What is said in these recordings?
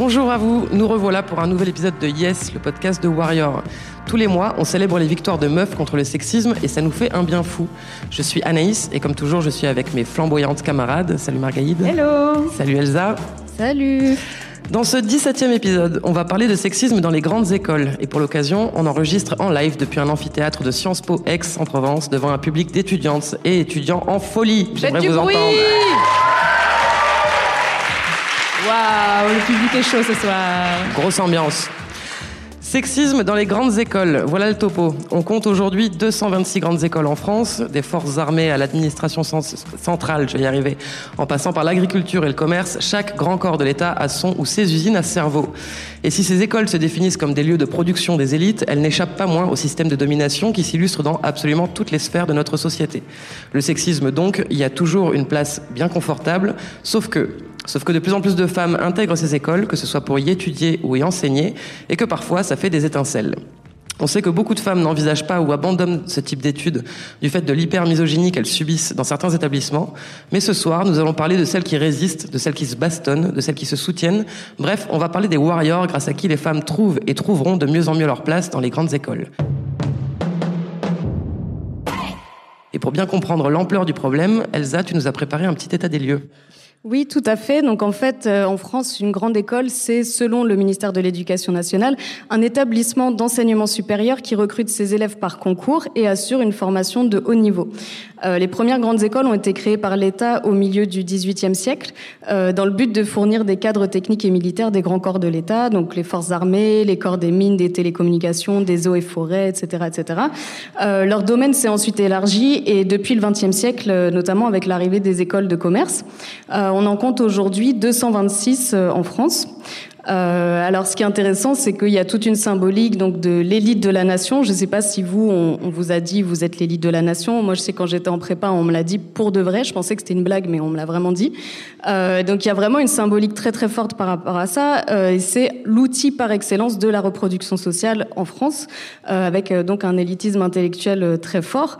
Bonjour à vous, nous revoilà pour un nouvel épisode de Yes, le podcast de Warrior. Tous les mois, on célèbre les victoires de meufs contre le sexisme et ça nous fait un bien fou. Je suis Anaïs et comme toujours, je suis avec mes flamboyantes camarades. Salut Margaïde. Hello. Salut Elsa. Salut. Dans ce 17e épisode, on va parler de sexisme dans les grandes écoles. Et pour l'occasion, on enregistre en live depuis un amphithéâtre de Sciences Po Aix en Provence devant un public d'étudiantes et étudiants en folie. J'aimerais vous entendre. Waouh, le public est chaud ce soir. Grosse ambiance. Sexisme dans les grandes écoles, voilà le topo. On compte aujourd'hui 226 grandes écoles en France, des forces armées à l'administration centrale, je vais y arriver, en passant par l'agriculture et le commerce, chaque grand corps de l'État a son ou ses usines à cerveau. Et si ces écoles se définissent comme des lieux de production des élites, elles n'échappent pas moins au système de domination qui s'illustre dans absolument toutes les sphères de notre société. Le sexisme donc, y a toujours une place bien confortable, sauf que Sauf que de plus en plus de femmes intègrent ces écoles, que ce soit pour y étudier ou y enseigner, et que parfois ça fait des étincelles. On sait que beaucoup de femmes n'envisagent pas ou abandonnent ce type d'études du fait de l'hypermisogynie qu'elles subissent dans certains établissements. Mais ce soir, nous allons parler de celles qui résistent, de celles qui se bastonnent, de celles qui se soutiennent. Bref, on va parler des warriors grâce à qui les femmes trouvent et trouveront de mieux en mieux leur place dans les grandes écoles. Et pour bien comprendre l'ampleur du problème, Elsa, tu nous as préparé un petit état des lieux. Oui, tout à fait. Donc en fait, euh, en France, une grande école, c'est, selon le ministère de l'Éducation nationale, un établissement d'enseignement supérieur qui recrute ses élèves par concours et assure une formation de haut niveau. Euh, les premières grandes écoles ont été créées par l'État au milieu du XVIIIe siècle, euh, dans le but de fournir des cadres techniques et militaires des grands corps de l'État, donc les forces armées, les corps des mines, des télécommunications, des eaux et forêts, etc., etc. leur domaine s'est ensuite élargi et depuis le XXe siècle, notamment avec l'arrivée des écoles de commerce. Euh, on en compte aujourd'hui 226 euh, en France. Euh, alors, ce qui est intéressant, c'est qu'il y a toute une symbolique donc de l'élite de la nation. Je ne sais pas si vous, on, vous a dit, vous êtes l'élite de la nation. Moi, je sais quand j'étais en prépa, on me l'a dit pour de vrai. Je pensais que c'était une blague, mais on me l'a vraiment dit. donc, il y a vraiment une symbolique très très forte par rapport à ça. et c'est l'outil par excellence de la reproduction sociale en France, avec donc un élitisme intellectuel très fort.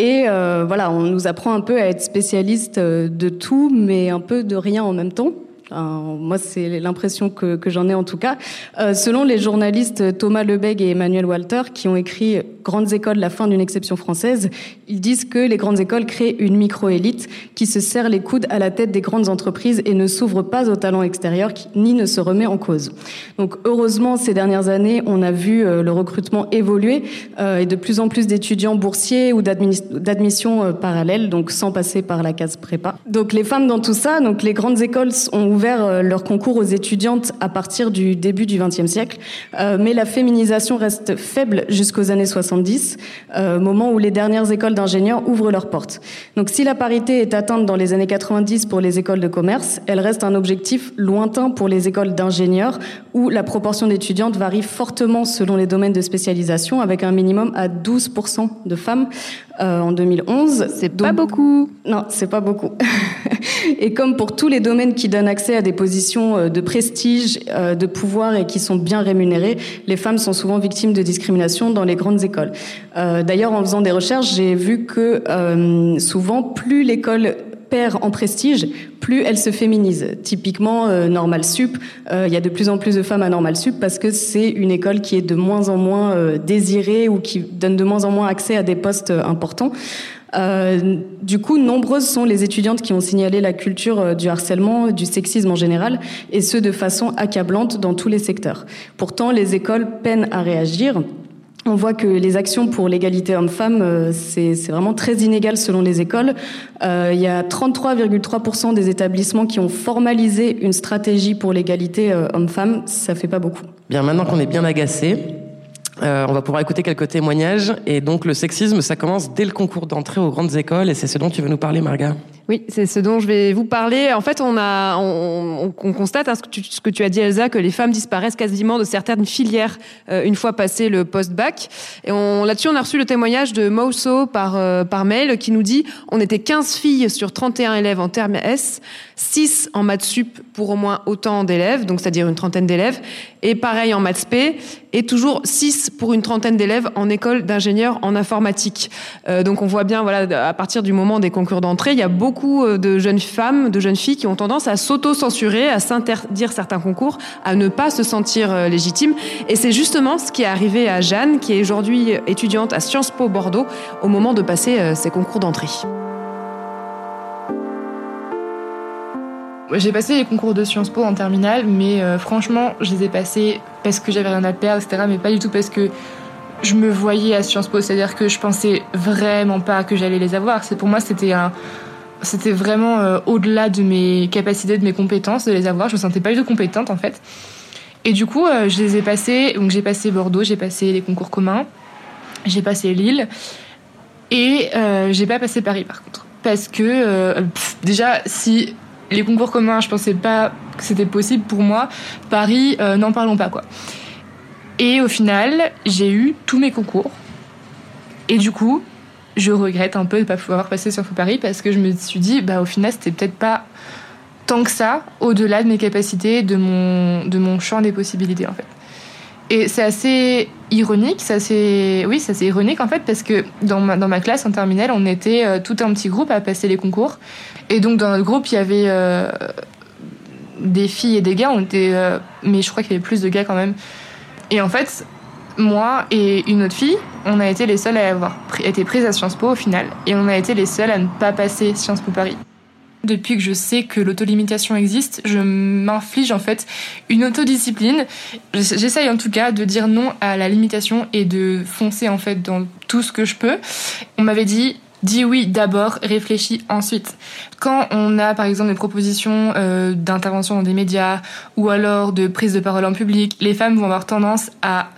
Et euh, voilà, on nous apprend un peu à être spécialiste euh, de tout, mais un peu de rien en même temps moi, c'est l'impression que, j'en ai en tout cas. Euh, selon les journalistes Thomas Lebeg et Emmanuel Walter, qui ont écrit Grandes écoles, la fin d'une exception française, ils disent que les grandes écoles créent une micro-élite qui se serre les coudes à la tête des grandes entreprises et ne s'ouvre pas aux talents extérieurs ni ne se remet en cause. Donc, heureusement, ces dernières années, on a vu euh, le recrutement évoluer euh, et de plus en plus d'étudiants boursiers ou d'admission euh, parallèle, donc sans passer par la case prépa. Donc, les femmes dans tout ça, donc les grandes écoles ont ouvert leur concours aux étudiantes à partir du début du XXe siècle, mais la féminisation reste faible jusqu'aux années 70, euh, moment où les dernières écoles d'ingénieurs ouvrent leurs portes. Donc si la parité est atteinte dans les années 90 pour les écoles de commerce, elle reste un objectif lointain pour les écoles d'ingénieurs où la proportion d'étudiantes varie fortement selon les domaines de spécialisation avec un minimum à 12% de femmes euh, en 2011. C'est pas beaucoup. Non, c'est pas beaucoup. et comme pour tous les domaines qui donnent accès à des positions euh, de prestige, euh, de pouvoir et qui sont bien rémunérées, les femmes sont souvent victimes de discrimination dans les grandes écoles. D'ailleurs, en faisant des recherches, j'ai vu que souvent, plus l'école perd en prestige, plus elle se féminise. Typiquement, euh, Normal Sup, euh, il y a de plus en plus de femmes à Normal Sup parce que c'est une école qui est de moins en moins euh, désirée ou qui donne de moins en moins accès à des postes importants. du coup, nombreuses sont les étudiantes qui ont signalé la culture du harcèlement, du sexisme en général, et ce de façon accablante dans tous les secteurs. Pourtant, les écoles peinent à réagir. On voit que les actions pour l'égalité homme-femme, euh, c'est vraiment très inégal selon les écoles. Euh, il y a 33,3% des établissements qui ont formalisé une stratégie pour l'égalité euh, homme-femme. Ça fait pas beaucoup. Bien, maintenant qu'on est bien agacé, on va pouvoir écouter quelques témoignages. Et donc, le sexisme, ça commence dès le concours d'entrée aux grandes écoles. Et c'est ce dont tu veux nous parler, Marga? Oui, c'est ce dont je vais vous parler. En fait, on constate hein, ce, que tu, as dit, Elsa, que les femmes disparaissent quasiment de certaines filières euh, une fois passé le post-bac. Et là-dessus, on a reçu le témoignage de Mousso par, euh, mail qui nous dit on était 15 filles sur 31 élèves en terme S, 6 en maths sup pour au moins autant d'élèves, donc c'est-à-dire une trentaine d'élèves, et pareil en maths P, et toujours 6 pour une trentaine d'élèves en école d'ingénieurs en informatique. Euh, donc on voit bien, voilà, à partir du moment des concours d'entrée, il y a beaucoup euh, de jeunes femmes, de jeunes filles qui ont tendance à s'auto-censurer, à s'interdire certains concours, à ne pas se sentir euh, légitimes. Et c'est justement ce qui est arrivé à Jeanne, qui est aujourd'hui étudiante à Sciences Po Bordeaux, au moment de passer euh, ses concours d'entrée. J'ai passé les concours de Sciences Po en terminale, mais franchement, je les ai passés parce que j'avais rien à perdre, etc. Mais pas du tout parce que je me voyais à Sciences Po, c'est-à-dire que je pensais vraiment pas que j'allais les avoir. Pour moi, c'était un, c'était vraiment euh, au-delà de mes capacités, de mes compétences de les avoir. Je me sentais pas du tout compétente en fait. Et du coup, euh, je les ai passés. Donc j'ai passé Bordeaux, j'ai passé les concours communs, j'ai passé Lille et euh, j'ai pas passé Paris par contre. Parce que déjà, si les concours communs, je pensais pas que c'était possible pour moi, Paris, n'en parlons pas quoi. Et au final, j'ai eu tous mes concours. Et du coup, je regrette un peu de ne pas pouvoir passer sur Paris parce que je me suis dit, bah, au final, c'était peut-être pas tant que ça, au-delà de mes capacités, de mon, de mon champ des possibilités, en fait. Et c'est assez ironique, c'est assez, oui, c'est assez ironique en fait, parce que dans ma, dans ma classe en terminale, on était euh, tout un petit groupe à passer les concours. Et donc dans notre groupe, il y avait euh, des filles et des gars, on était, euh, mais je crois qu'il y avait plus de gars quand même. Et en fait, moi et une autre fille, on a été les seules à avoir été prises à Sciences Po au final. Et on a été les seules à ne pas passer Sciences Po Paris. Depuis que je sais que l'autolimitation existe, je m'inflige en fait une autodiscipline. J'essaye en tout cas de dire non à la limitation et de foncer en fait dans tout ce que je peux. On m'avait dit dis oui d'abord, réfléchis ensuite. Quand on a par exemple des propositions euh, d'intervention dans des médias ou alors de prise de parole en public, les femmes vont avoir tendance à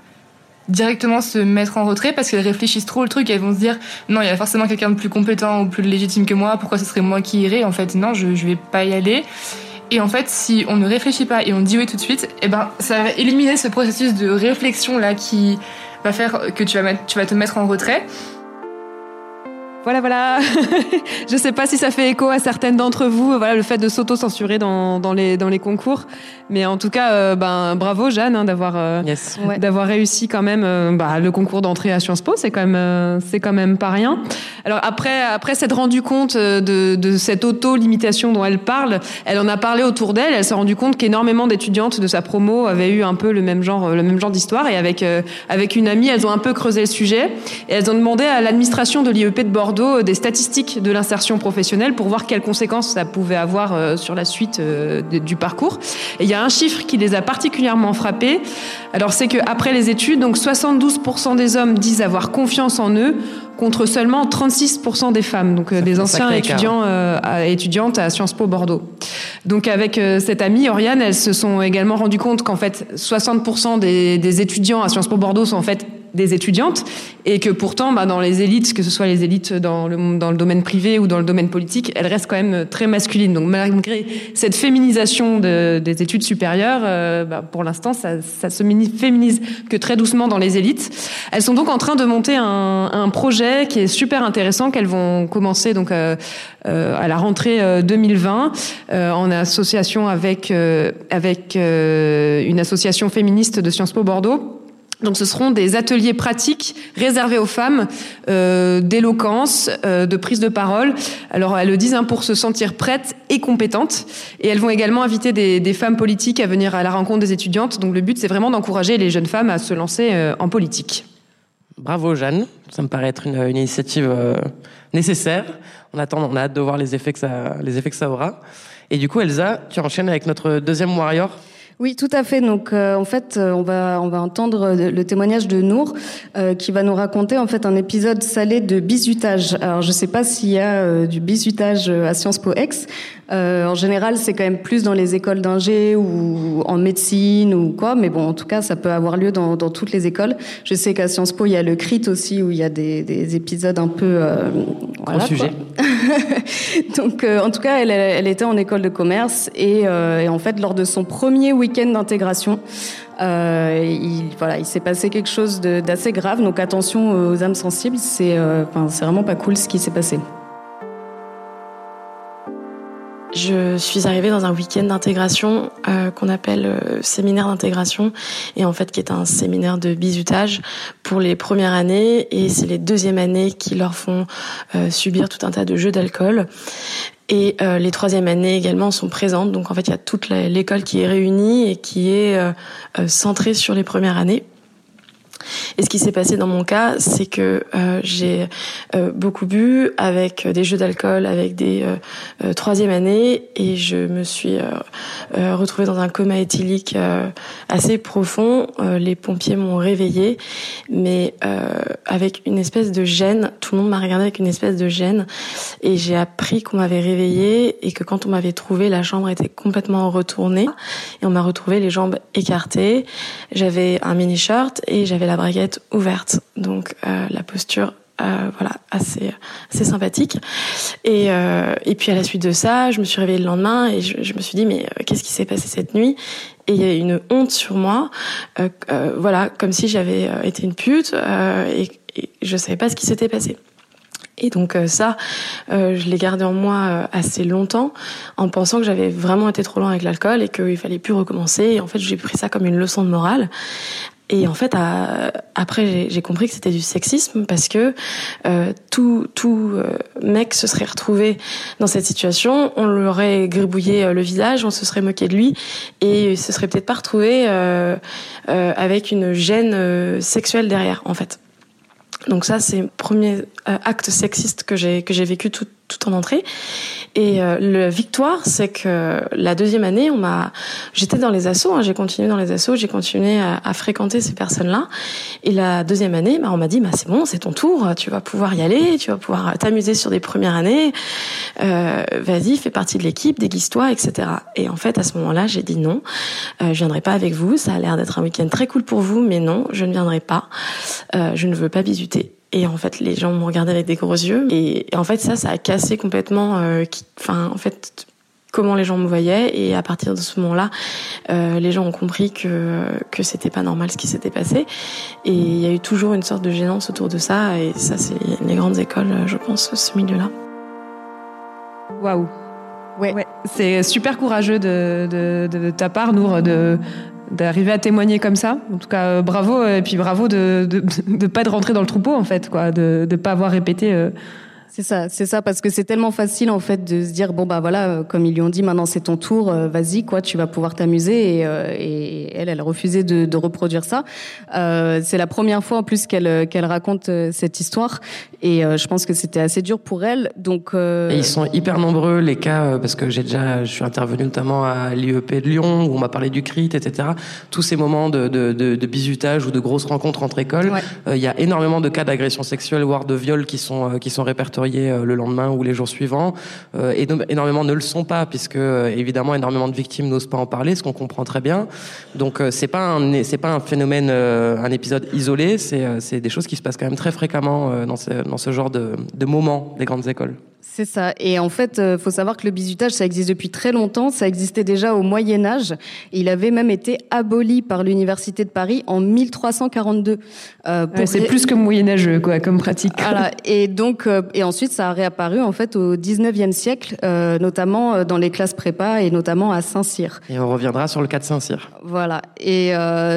directement se mettre en retrait parce qu'elles réfléchissent trop le truc. Elles vont se dire non il y a forcément quelqu'un de plus compétent ou plus légitime que moi. Pourquoi ce serait moi qui irais en fait? Non je, je vais pas y aller. Et en fait si on ne réfléchit pas et on dit oui tout de suite eh ben ça va éliminer ce processus de réflexion là qui va faire que tu vas, tu vas te mettre en retrait voilà, voilà. je sais pas si ça fait écho à certaines d'entre vous, voilà, le fait de s'auto-censurer dans, dans, les, dans les concours. Mais en tout cas, euh, ben, bravo Jeanne hein, d'avoir euh, d'avoir réussi quand même euh, bah, le concours d'entrée à Sciences Po. C'est quand même c'est quand même pas rien. Alors après après s'être rendu compte de, de cette auto-limitation dont elle parle, elle en a parlé autour d'elle. Elle s'est rendu compte qu'énormément d'étudiantes de sa promo avaient eu un peu le même genre le même genre d'histoire. Et avec avec une amie, elles ont un peu creusé le sujet et elles ont demandé à l'administration de l'IEP de Bordeaux des statistiques de l'insertion professionnelle pour voir quelles conséquences ça pouvait avoir euh, sur la suite euh, du parcours. Et il y a un chiffre qui les a particulièrement frappés. Alors c'est qu'après les études, donc 72% des hommes disent avoir confiance en eux contre seulement 36% des femmes, donc euh, des anciens étudiants étudiantes à Sciences Po Bordeaux. Donc avec cette amie Oriane, elles se sont également rendues compte qu'en fait 60% des, des étudiants à Sciences Po Bordeaux sont en fait des étudiantes et que pourtant, bah, dans les élites, que ce soit les élites dans le, dans le domaine privé ou dans le domaine politique, elles restent quand même très masculines. Donc malgré cette féminisation de, des études supérieures, euh, bah, pour l'instant, ça, ça se féminise que très doucement dans les élites. Elles sont donc en train de monter un, un projet qui est super intéressant qu'elles vont commencer donc euh, euh à la rentrée 2020 euh, en association avec avec une association féministe de Sciences Po Bordeaux donc ce seront des ateliers pratiques réservés aux femmes, euh, d'éloquence, euh, de prise de parole. Alors elles le disent hein, pour se sentir prêtes et compétentes. Et elles vont également inviter des, des, femmes politiques à venir à la rencontre des étudiantes. Donc le but c'est vraiment d'encourager les jeunes femmes à se lancer euh, en politique. Bravo Jeanne, ça me paraît être une, une initiative euh, nécessaire. On attend, on a hâte de voir les effets que ça, les effets que ça aura. Et du coup Elsa, tu enchaînes avec notre deuxième warrior. Oui, tout à fait. Donc, euh, en fait, euh, on va on va entendre le témoignage de Nour euh, qui va nous raconter en fait un épisode salé de bizutage. Alors, je ne sais pas s'il y a euh, du bizutage à Sciences Po Ex. En général, c'est quand même plus dans les écoles d'ingé ou en médecine ou quoi. Mais bon, en tout cas, ça peut avoir lieu dans, dans toutes les écoles. Je sais qu'à Sciences Po, il y a le CRIT aussi où il y a des, des épisodes un peu voilà, sujet. Donc, en tout cas, elle, elle, était en école de commerce et, et en fait, lors de son premier week week-end d'intégration. Euh, il, voilà, il s'est passé quelque chose d'assez grave, donc attention aux âmes sensibles, c'est euh, enfin, vraiment pas cool ce qui s'est passé. Je suis arrivée dans un week-end d'intégration euh, qu'on appelle euh, séminaire d'intégration et en fait qui est un séminaire de bizutage pour les premières années et c'est les deuxièmes années qui leur font euh, subir tout un tas de jeux d'alcool. Et les troisièmes années également sont présentes. Donc en fait, il y a toute l'école qui est réunie et qui est centrée sur les premières années. Et ce qui s'est passé dans mon cas, c'est que euh, j'ai euh, beaucoup bu avec des jeux d'alcool, avec des euh, euh troisième années, et je me suis euh, retrouvée dans un coma éthylique assez profond. les pompiers m'ont réveillée, mais avec une espèce de gêne. Tout le monde m'a regardé avec une espèce de gêne, et j'ai appris qu'on m'avait réveillée et que quand on m'avait trouvée, la chambre était complètement retournée, et on m'a retrouvé les jambes écartées. J'avais un mini shirt et j'avais la braguette ouverte, donc euh, la posture euh, voilà assez assez sympathique et euh, et puis à la suite de ça je me suis réveillée le lendemain et je, me suis dit mais qu'est-ce qui s'est passé cette nuit? Et il y a une honte sur moi voilà comme si j'avais été une pute et, et je savais pas ce qui s'était passé et donc ça, je l'ai gardé en moi assez longtemps, en pensant que j'avais vraiment été trop loin avec l'alcool et qu'il fallait plus recommencer. Et en fait, j'ai pris ça comme une leçon de morale. Et en fait, après, j'ai compris que c'était du sexisme parce que euh, tout, tout euh, mec se serait retrouvé dans cette situation, on lui aurait gribouillé euh, le visage, on se serait moqué de lui et il se serait peut-être pas retrouvé euh, euh, avec une gêne sexuelle derrière, en fait. Donc ça, c'est le premier acte sexiste que j'ai que j'ai vécu tout, tout en entrée. Et euh, le victoire, c'est que la deuxième année, on m'a, j'étais dans les assos, hein, j'ai continué dans les assos, j'ai continué à, à, fréquenter ces personnes-là. Et la deuxième année, bah, on m'a dit, bah c'est bon, c'est ton tour, tu vas pouvoir y aller, tu vas pouvoir t'amuser sur des premières années. Euh, Vas-y, fais partie de l'équipe, déguise-toi, etc. Et en fait, à ce moment-là, j'ai dit non, euh, je viendrai pas avec vous. Ça a l'air d'être un week-end très cool pour vous, mais non, je ne viendrai pas. Euh, je ne veux pas bisuter. Et en fait, les gens m'ont regardé avec des gros yeux. Et, en fait, ça, ça a cassé complètement. Euh, qui, enfin, en fait, comment les gens me voyaient. Et à partir de ce moment-là, euh, les gens ont compris que que c'était pas normal ce qui s'était passé. Et il y a eu toujours une sorte de gênance autour de ça. Et ça, c'est les grandes écoles, je pense, ce milieu-là. Waouh. Ouais. ouais. C'est super courageux de, de, de, ta part, Nour, de, d'arriver à témoigner comme ça. En tout cas, euh, bravo et puis bravo de de, pas de rentrer dans le troupeau en fait, quoi, de de pas avoir répété. Euh, c'est ça, c'est ça, parce que c'est tellement facile en fait de se dire bon bah voilà, euh, comme ils lui ont dit, maintenant c'est ton tour, euh, vas-y quoi, tu vas pouvoir t'amuser. Et, euh, et, elle, elle a refusé de, de reproduire ça. Euh, c'est la première fois en plus qu'elle qu'elle raconte cette histoire, et je pense que c'était assez dur pour elle. Donc et ils sont hyper nombreux les cas, parce que j'ai déjà, je suis intervenu notamment à l'IEP de Lyon où on m'a parlé du CRIT, etc. Tous ces moments de, de, de, de bizutage ou de grosses rencontres entre écoles, il ouais. y a énormément de cas d'agression sexuelle voire de viol qui sont qui sont répertoriés répertoriés le lendemain ou les jours suivants. et énormément ne le sont pas, puisque évidemment énormément de victimes n'osent pas en parler, ce qu'on comprend très bien. Donc c'est pas un c'est pas un phénomène, un épisode isolé. C'est c'est des choses qui se passent quand même très fréquemment dans ce dans ce genre de de moments des grandes écoles. C'est ça. Et en fait, euh, faut savoir que le bizutage, ça existe depuis très longtemps. Ça existait déjà au Moyen Âge. Il avait même été aboli par l'université de Paris en 1342. Euh, c'est plus que moyenâgeux, quoi, comme pratique. Voilà. Et donc, euh, et ensuite, ça a réapparu en fait au 19e siècle, euh, notamment dans les classes prépa et notamment à Saint-Cyr. Et on reviendra sur le cas de Saint-Cyr. Voilà. Et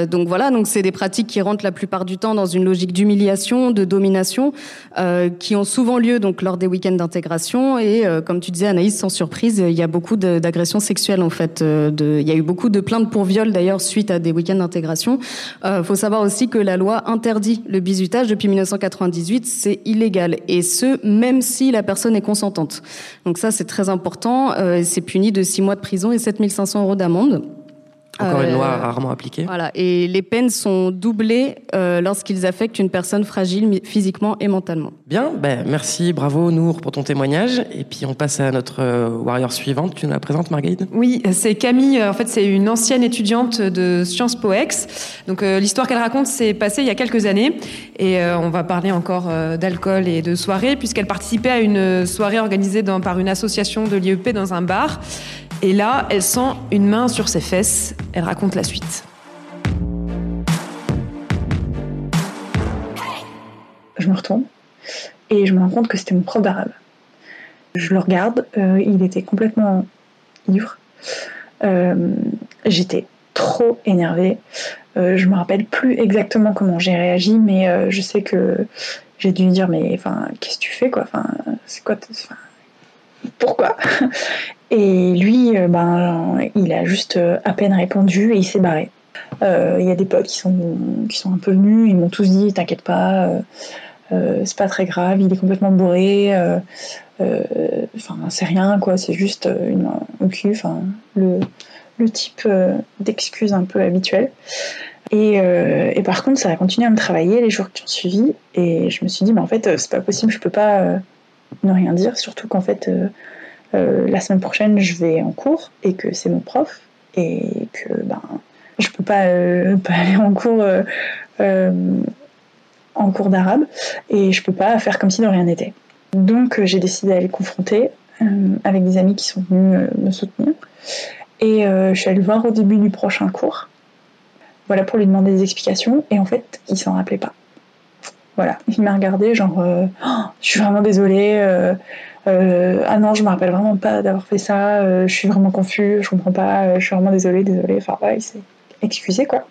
donc voilà, donc c'est des pratiques qui rentrent la plupart du temps dans une logique d'humiliation, de domination, qui ont souvent lieu donc lors des week-ends d'intégration et euh, comme tu disais Anaïs, sans surprise, il y a beaucoup d'agressions sexuelles en fait. Euh, il y a eu beaucoup de plaintes pour viol d'ailleurs suite à des week-ends d'intégration. Il euh, faut savoir aussi que la loi interdit le bizutage depuis 1998, c'est illégal et ce même si la personne est consentante. Donc ça c'est très important. c'est puni de 6 mois de prison et 7500 euros d'amende. Encore une loi euh, rarement appliquée. Voilà, et les peines sont doublées euh, lorsqu'ils affectent une personne fragile physiquement et mentalement. Bien, ben, merci, bravo Nour pour ton témoignage. Et puis on passe à notre euh, warrior suivante. Tu nous la présentes, Marguerite? Oui, c'est Camille. En fait, c'est une ancienne étudiante de Sciences Po Ex. Donc l'histoire qu'elle raconte s'est passée il y a quelques années. Et on va parler encore d'alcool et de soirée, puisqu'elle participait à une soirée organisée dans, par une association de l'IEP dans un bar. Et là, elle sent une main sur ses fesses. Elle raconte la suite. Je me retourne et je me rends compte que c'était mon prof d'arabe. Je le regarde, euh, il était complètement ivre. Euh, j'étais trop énervée. Euh, je me rappelle plus exactement comment j'ai réagi, mais je sais que j'ai dû lui dire mais enfin qu'est-ce que tu fais quoi? Enfin c'est quoi Pourquoi? Et lui, euh, ben, il a juste euh, à peine répondu et il s'est barré. Euh, il y a des potes qui sont, qui sont un peu venus, ils m'ont tous dit T'inquiète pas, c'est pas très grave, il est complètement bourré, enfin, c'est rien, quoi, c'est juste une, un cul, enfin, le, le type d'excuse un peu habituel. Et, et, par contre, ça a continué à me travailler les jours qui ont suivi, et je me suis dit Mais en fait, c'est pas possible, je peux pas ne rien dire, surtout qu'en fait euh, la semaine prochaine je vais en cours et que c'est mon prof et que ben je peux pas, euh, aller en cours euh, en cours d'arabe et je peux pas faire comme si de rien n'était. Donc j'ai décidé d'aller confronter avec des amis qui sont venus me soutenir et je suis allée le voir au début du prochain cours. Voilà pour lui demander des explications et en fait il s'en rappelait pas. Voilà, il m'a regardé genre oh, je suis vraiment désolée euh, ah non, je me rappelle vraiment pas d'avoir fait ça, euh, je suis vraiment confus, je comprends pas, euh, je suis vraiment désolée, désolée. Enfin, ouais, il s'est excusé quoi.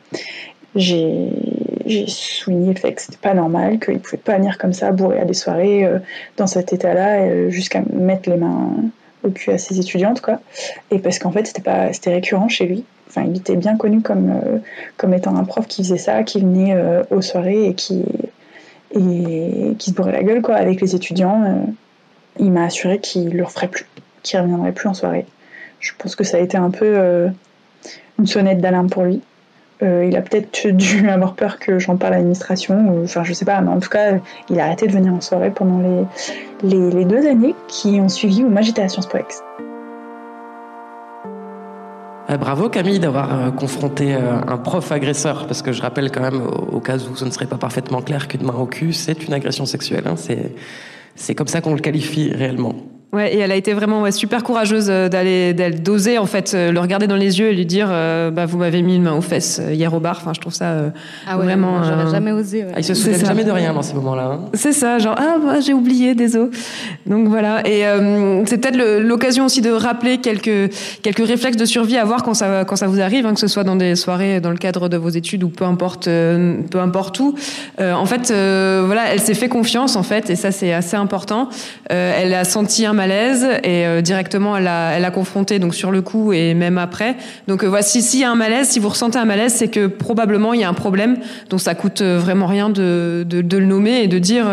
J'ai souligné le fait que c'était pas normal, qu'il pouvait pas venir comme ça, bourré à des soirées, dans cet état-là, jusqu'à mettre les mains au cul à ses étudiantes quoi. Et parce qu'en fait, c'était pas, c'était récurrent chez lui. Enfin, il était bien connu comme, comme étant un prof qui faisait ça, qui venait aux soirées et qui, et qui se bourrait la gueule quoi avec les étudiants il m'a assuré qu'il ne le referait plus, qu'il ne reviendrait plus en soirée. Je pense que ça a été un peu euh, une sonnette d'alarme pour lui. Euh, il a peut-être dû avoir peur que j'en parle à l'administration, enfin je sais pas, mais en tout cas, il a arrêté de venir en soirée pendant les, les, deux années qui ont suivi où moi j'étais à Sciences Po euh, bravo Camille d'avoir confronté un prof agresseur, parce que je rappelle quand même, au, cas où ce ne serait pas parfaitement clair qu'une main au cul, c'est une agression sexuelle. Hein, c'est comme ça qu'on le qualifie réellement. Ouais, et elle a été vraiment super courageuse euh, d'aller d'oser en fait euh, le regarder dans les yeux et lui dire euh, bah vous m'avez mis une main aux fesses hier au bar. Enfin, je trouve ça ah ouais, vraiment. J'aurais jamais osé. Ah, il se souvient jamais de rien dans ces moments-là. Hein. C'est ça, genre ah bah, j'ai oublié, désolé. Donc voilà, et c'est peut-être l'occasion aussi de rappeler quelques quelques réflexes de survie à avoir quand ça quand ça vous arrive, hein, que ce soit dans des soirées, dans le cadre de vos études ou peu importe peu importe où. en fait, voilà, elle s'est fait confiance en fait, et ça c'est assez important. elle a senti un malaise et euh, directement elle a, elle a confronté donc sur le coup et même après. Donc euh, voici s'il y a un malaise, si vous ressentez un malaise, c'est que probablement il y a un problème. Donc ça coûte euh, vraiment rien de, de, de le nommer et de dire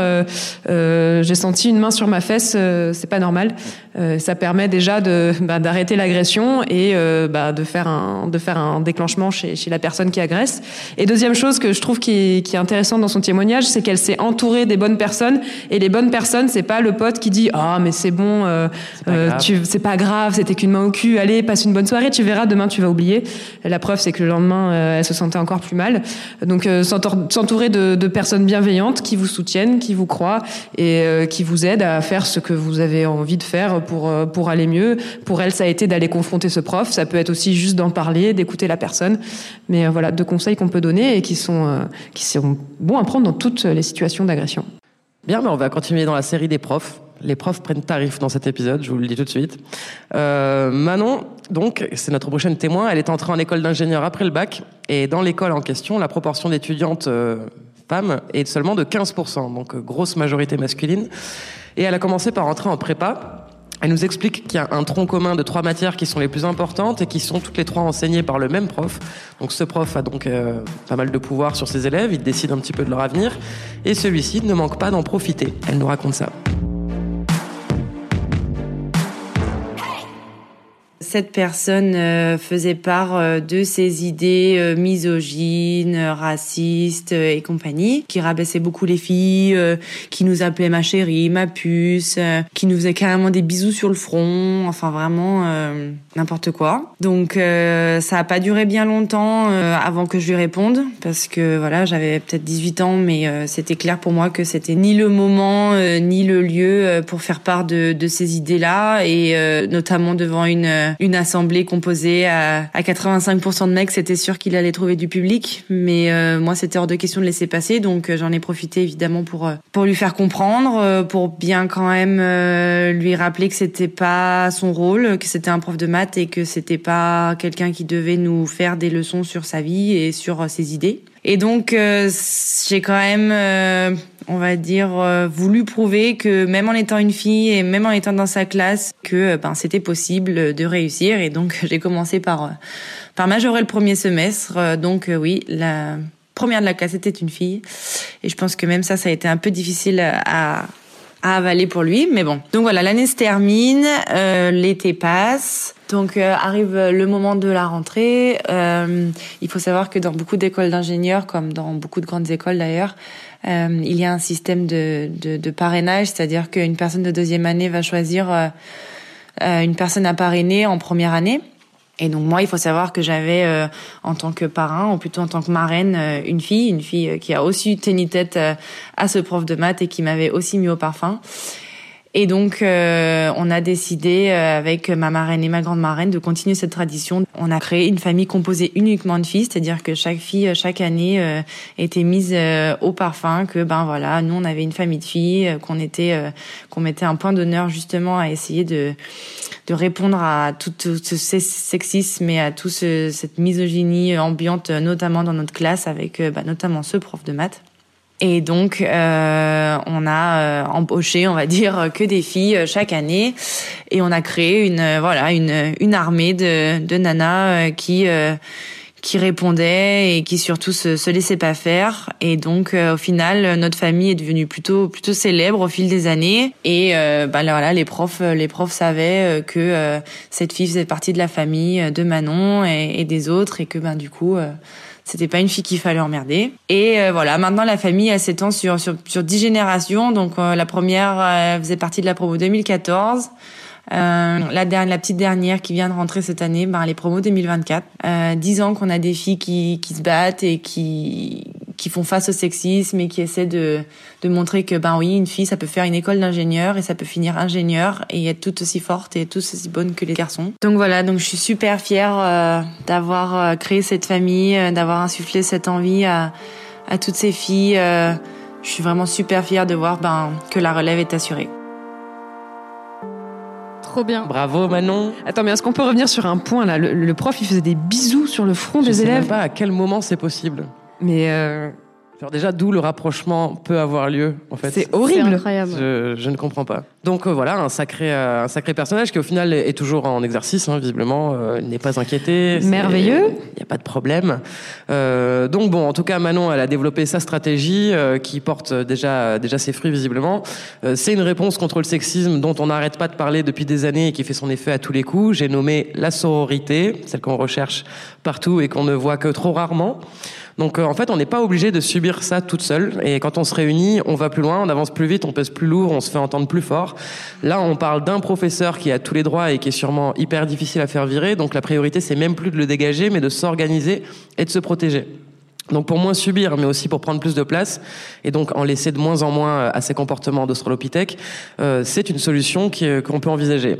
j'ai senti une main sur ma fesse, c'est pas normal. Euh, ça permet déjà de bah, d'arrêter l'agression et euh, bah, de faire un de faire un déclenchement chez, chez la personne qui agresse. Et deuxième chose que je trouve qui est, qui est intéressante dans son témoignage, c'est qu'elle s'est entourée des bonnes personnes et les bonnes personnes, c'est pas le pote qui dit ah mais c'est bon, euh, euh, tu c'est pas grave, c'était qu'une main au cul, allez passe une bonne soirée, tu verras demain tu vas oublier. La preuve c'est que le lendemain euh, elle se sentait encore plus mal. Donc euh, s'entour- s'entourer de, de personnes bienveillantes qui vous soutiennent, qui vous croient et euh, qui vous aident à faire ce que vous avez envie de faire pour euh, pour aller mieux. Pour elle, ça a été d'aller confronter ce prof. Ça peut être aussi juste d'en parler, d'écouter la personne. Mais euh, voilà, deux conseils qu'on peut donner et qui sont euh, qui sont bons à prendre dans toutes les situations d'agression. Bien, mais on va continuer dans la série des profs. Les profs prennent tarif dans cet épisode, je vous le dis tout de suite. Manon, donc, c'est notre prochaine témoin. Elle est entrée en école d'ingénieur après le bac. Et dans l'école en question, la proportion d'étudiantes femmes est seulement de 15%, donc grosse majorité masculine. Et elle a commencé par entrer en prépa. Elle nous explique qu'il y a un tronc commun de trois matières qui sont les plus importantes et qui sont toutes les trois enseignées par le même prof. Donc ce prof a donc euh, pas mal de pouvoir sur ses élèves, il décide un petit peu de leur avenir et celui-ci ne manque pas d'en profiter. Elle nous raconte ça. Cette personne euh, faisait part euh, de ses idées euh, misogynes, racistes et compagnie, qui rabaissait beaucoup les filles, qui nous appelait ma chérie, ma puce, qui nous faisait carrément des bisous sur le front, enfin vraiment euh, n'importe quoi. Donc euh, ça a pas duré bien longtemps euh, avant que je lui réponde, parce que voilà, j'avais peut-être 18 ans, mais c'était clair pour moi que c'était ni le moment ni le lieu pour faire part de, de ces idées-là, et notamment devant une une assemblée composée à, à 85% de mecs, c'était sûr qu'il allait trouver du public, mais euh, moi c'était hors de question de laisser passer, donc euh, j'en ai profité évidemment pour euh, pour lui faire comprendre, euh, pour bien quand même euh, lui rappeler que c'était pas son rôle, que c'était un prof de maths et que c'était pas quelqu'un qui devait nous faire des leçons sur sa vie et sur euh, ses idées. Et donc euh, j'ai quand même, euh, on va dire, euh, voulu prouver que même en étant une fille et même en étant dans sa classe, que euh, ben c'était possible de réussir. Et donc j'ai commencé par euh, par majorer le premier semestre. Donc oui, la première de la classe était une fille. Et je pense que même ça, ça a été un peu difficile à à avaler pour lui, mais bon. Donc voilà, l'année se termine, euh, l'été passe, donc euh, arrive le moment de la rentrée. Euh, il faut savoir que dans beaucoup d'écoles d'ingénieurs, comme dans beaucoup de grandes écoles d'ailleurs, euh, il y a un système de, de, de parrainage, c'est-à-dire qu'une personne de deuxième année va choisir euh, euh, une personne à parrainer en première année. Et donc moi, il faut savoir que j'avais euh, en tant que parrain, ou plutôt en tant que marraine, euh, une fille, une fille euh, qui a aussi tenu tête euh, à ce prof de maths et qui m'avait aussi mis au parfum. Et donc, euh, on a décidé euh, avec ma marraine et ma grande marraine de continuer cette tradition. On a créé une famille composée uniquement de filles, c'est-à-dire que chaque fille, euh, chaque année, euh, était mise euh, au parfum. Que ben voilà, nous on avait une famille de filles, qu'on était, qu'on mettait un point d'honneur justement à essayer de de répondre à tout, ce sexisme et à tout ce, cette misogynie ambiante, notamment dans notre classe, avec bah, notamment ce prof de maths. Et donc, euh, on a euh, embauché, on va dire, que des filles euh, chaque année, et on a créé une euh, voilà une une armée de de nanas qui euh, qui répondaient et qui surtout se, se laissaient pas faire. Et donc, euh, au final, notre famille est devenue plutôt plutôt célèbre au fil des années. Et euh, bah, là, voilà, les profs les profs savaient que euh, cette fille faisait partie de la famille de Manon et, et des autres, et que ben du coup. C'était pas une fille qu'il fallait emmerder. Et euh, voilà, maintenant la famille elle s'étend sur sur sur dix générations. Donc euh, la première euh, faisait partie de la promo 2014. Euh, la dernière, la petite dernière qui vient de rentrer cette année, ben les promos 2024. Euh, Dix ans qu'on a des filles qui qui se battent et qui qui font face au sexisme et qui essaient de de montrer que ben oui, une fille ça peut faire une école d'ingénieur et ça peut finir ingénieur et être tout aussi forte et tout aussi bonne que les garçons. Donc voilà, donc je suis super fière euh, d'avoir euh, créé cette famille, euh, d'avoir insufflé cette envie à à toutes ces filles. euh, je suis vraiment super fière de voir ben que la relève est assurée. Trop bien. Bravo Manon. Attends, mais est-ce qu'on peut revenir sur un point là? Le, le prof, il faisait des bisous sur le front Je des sais élèves? même pas à quel moment c'est possible. Mais euh, Alors déjà, d'où le rapprochement peut avoir lieu, en fait. C'est horrible. incroyable. Je, je ne comprends pas. Donc euh, voilà, un sacré, euh, un sacré personnage qui au final est, toujours en exercice, hein, visiblement, euh, il n'est pas inquiété. C'est- Merveilleux. Il n'y a pas de problème. Euh, donc bon, en tout cas, Manon, elle a développé sa stratégie euh, qui porte déjà, déjà ses fruits, visiblement. Euh, c'est une réponse contre le sexisme dont on n'arrête pas de parler depuis des années et qui fait son effet à tous les coups. J'ai nommé la sororité, celle qu'on recherche partout et qu'on ne voit que trop rarement. Donc euh, en fait, on n'est pas obligé de subir ça toute seule. Et quand on se réunit, on va plus loin, on avance plus vite, on pèse plus lourd, on se fait entendre plus fort. Là, on parle d'un professeur qui a tous les droits et qui est sûrement hyper difficile à faire virer. Donc la priorité, c'est même plus de le dégager, mais de s'organiser et de se protéger. Donc pour moins subir, mais aussi pour prendre plus de place, et donc en laisser de moins en moins à ces comportements d'Australopithèque, euh, c'est une solution qu'on peut envisager.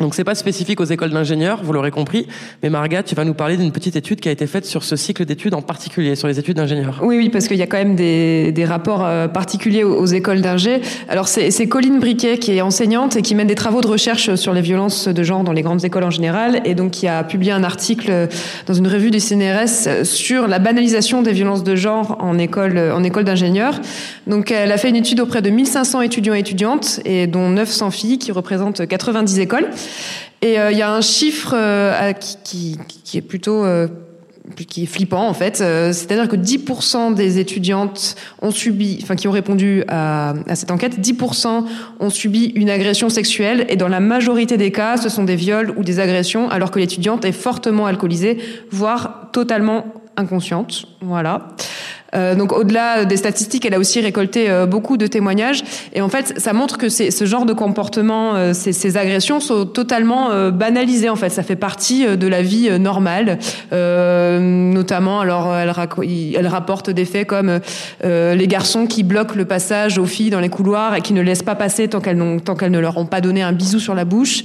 Donc c'est pas spécifique aux écoles d'ingénieurs, vous l'aurez compris, mais Marga, tu vas nous parler d'une petite étude qui a été faite sur ce cycle d'études en particulier, sur les études d'ingénieurs. Oui, oui, parce qu'il y a quand même des, des rapports euh, particuliers aux, écoles d'ingé. Alors c'est Colline Briquet qui est enseignante et qui mène des travaux de recherche sur les violences de genre dans les grandes écoles en général, et donc qui a publié un article euh, dans une revue du CNRS sur la banalisation des violences de genre en école, euh, en école d'ingénieurs. Donc elle a fait une étude auprès de 1500 étudiants et étudiantes, et dont 900 filles, qui représentent 90 écoles. Et euh, il y a un chiffre euh, qui, est plutôt euh, qui est flippant en fait, c'est-à-dire que 10% des étudiantes ont subi, enfin qui ont répondu à, à cette enquête, 10% ont subi une agression sexuelle et dans la majorité des cas, ce sont des viols ou des agressions, alors que l'étudiante est fortement alcoolisée, voire totalement inconsciente. Voilà. Euh, donc au-delà des statistiques, elle a aussi récolté euh, beaucoup de témoignages et en fait, ça montre que ce genre de comportement, euh, ces, agressions sont totalement banalisées. En fait, ça fait partie de la vie normale, notamment. Alors, elle, rapporte des faits comme les garçons qui bloquent le passage aux filles dans les couloirs et qui ne laissent pas passer tant qu'elles ne leur ont pas donné un bisou sur la bouche,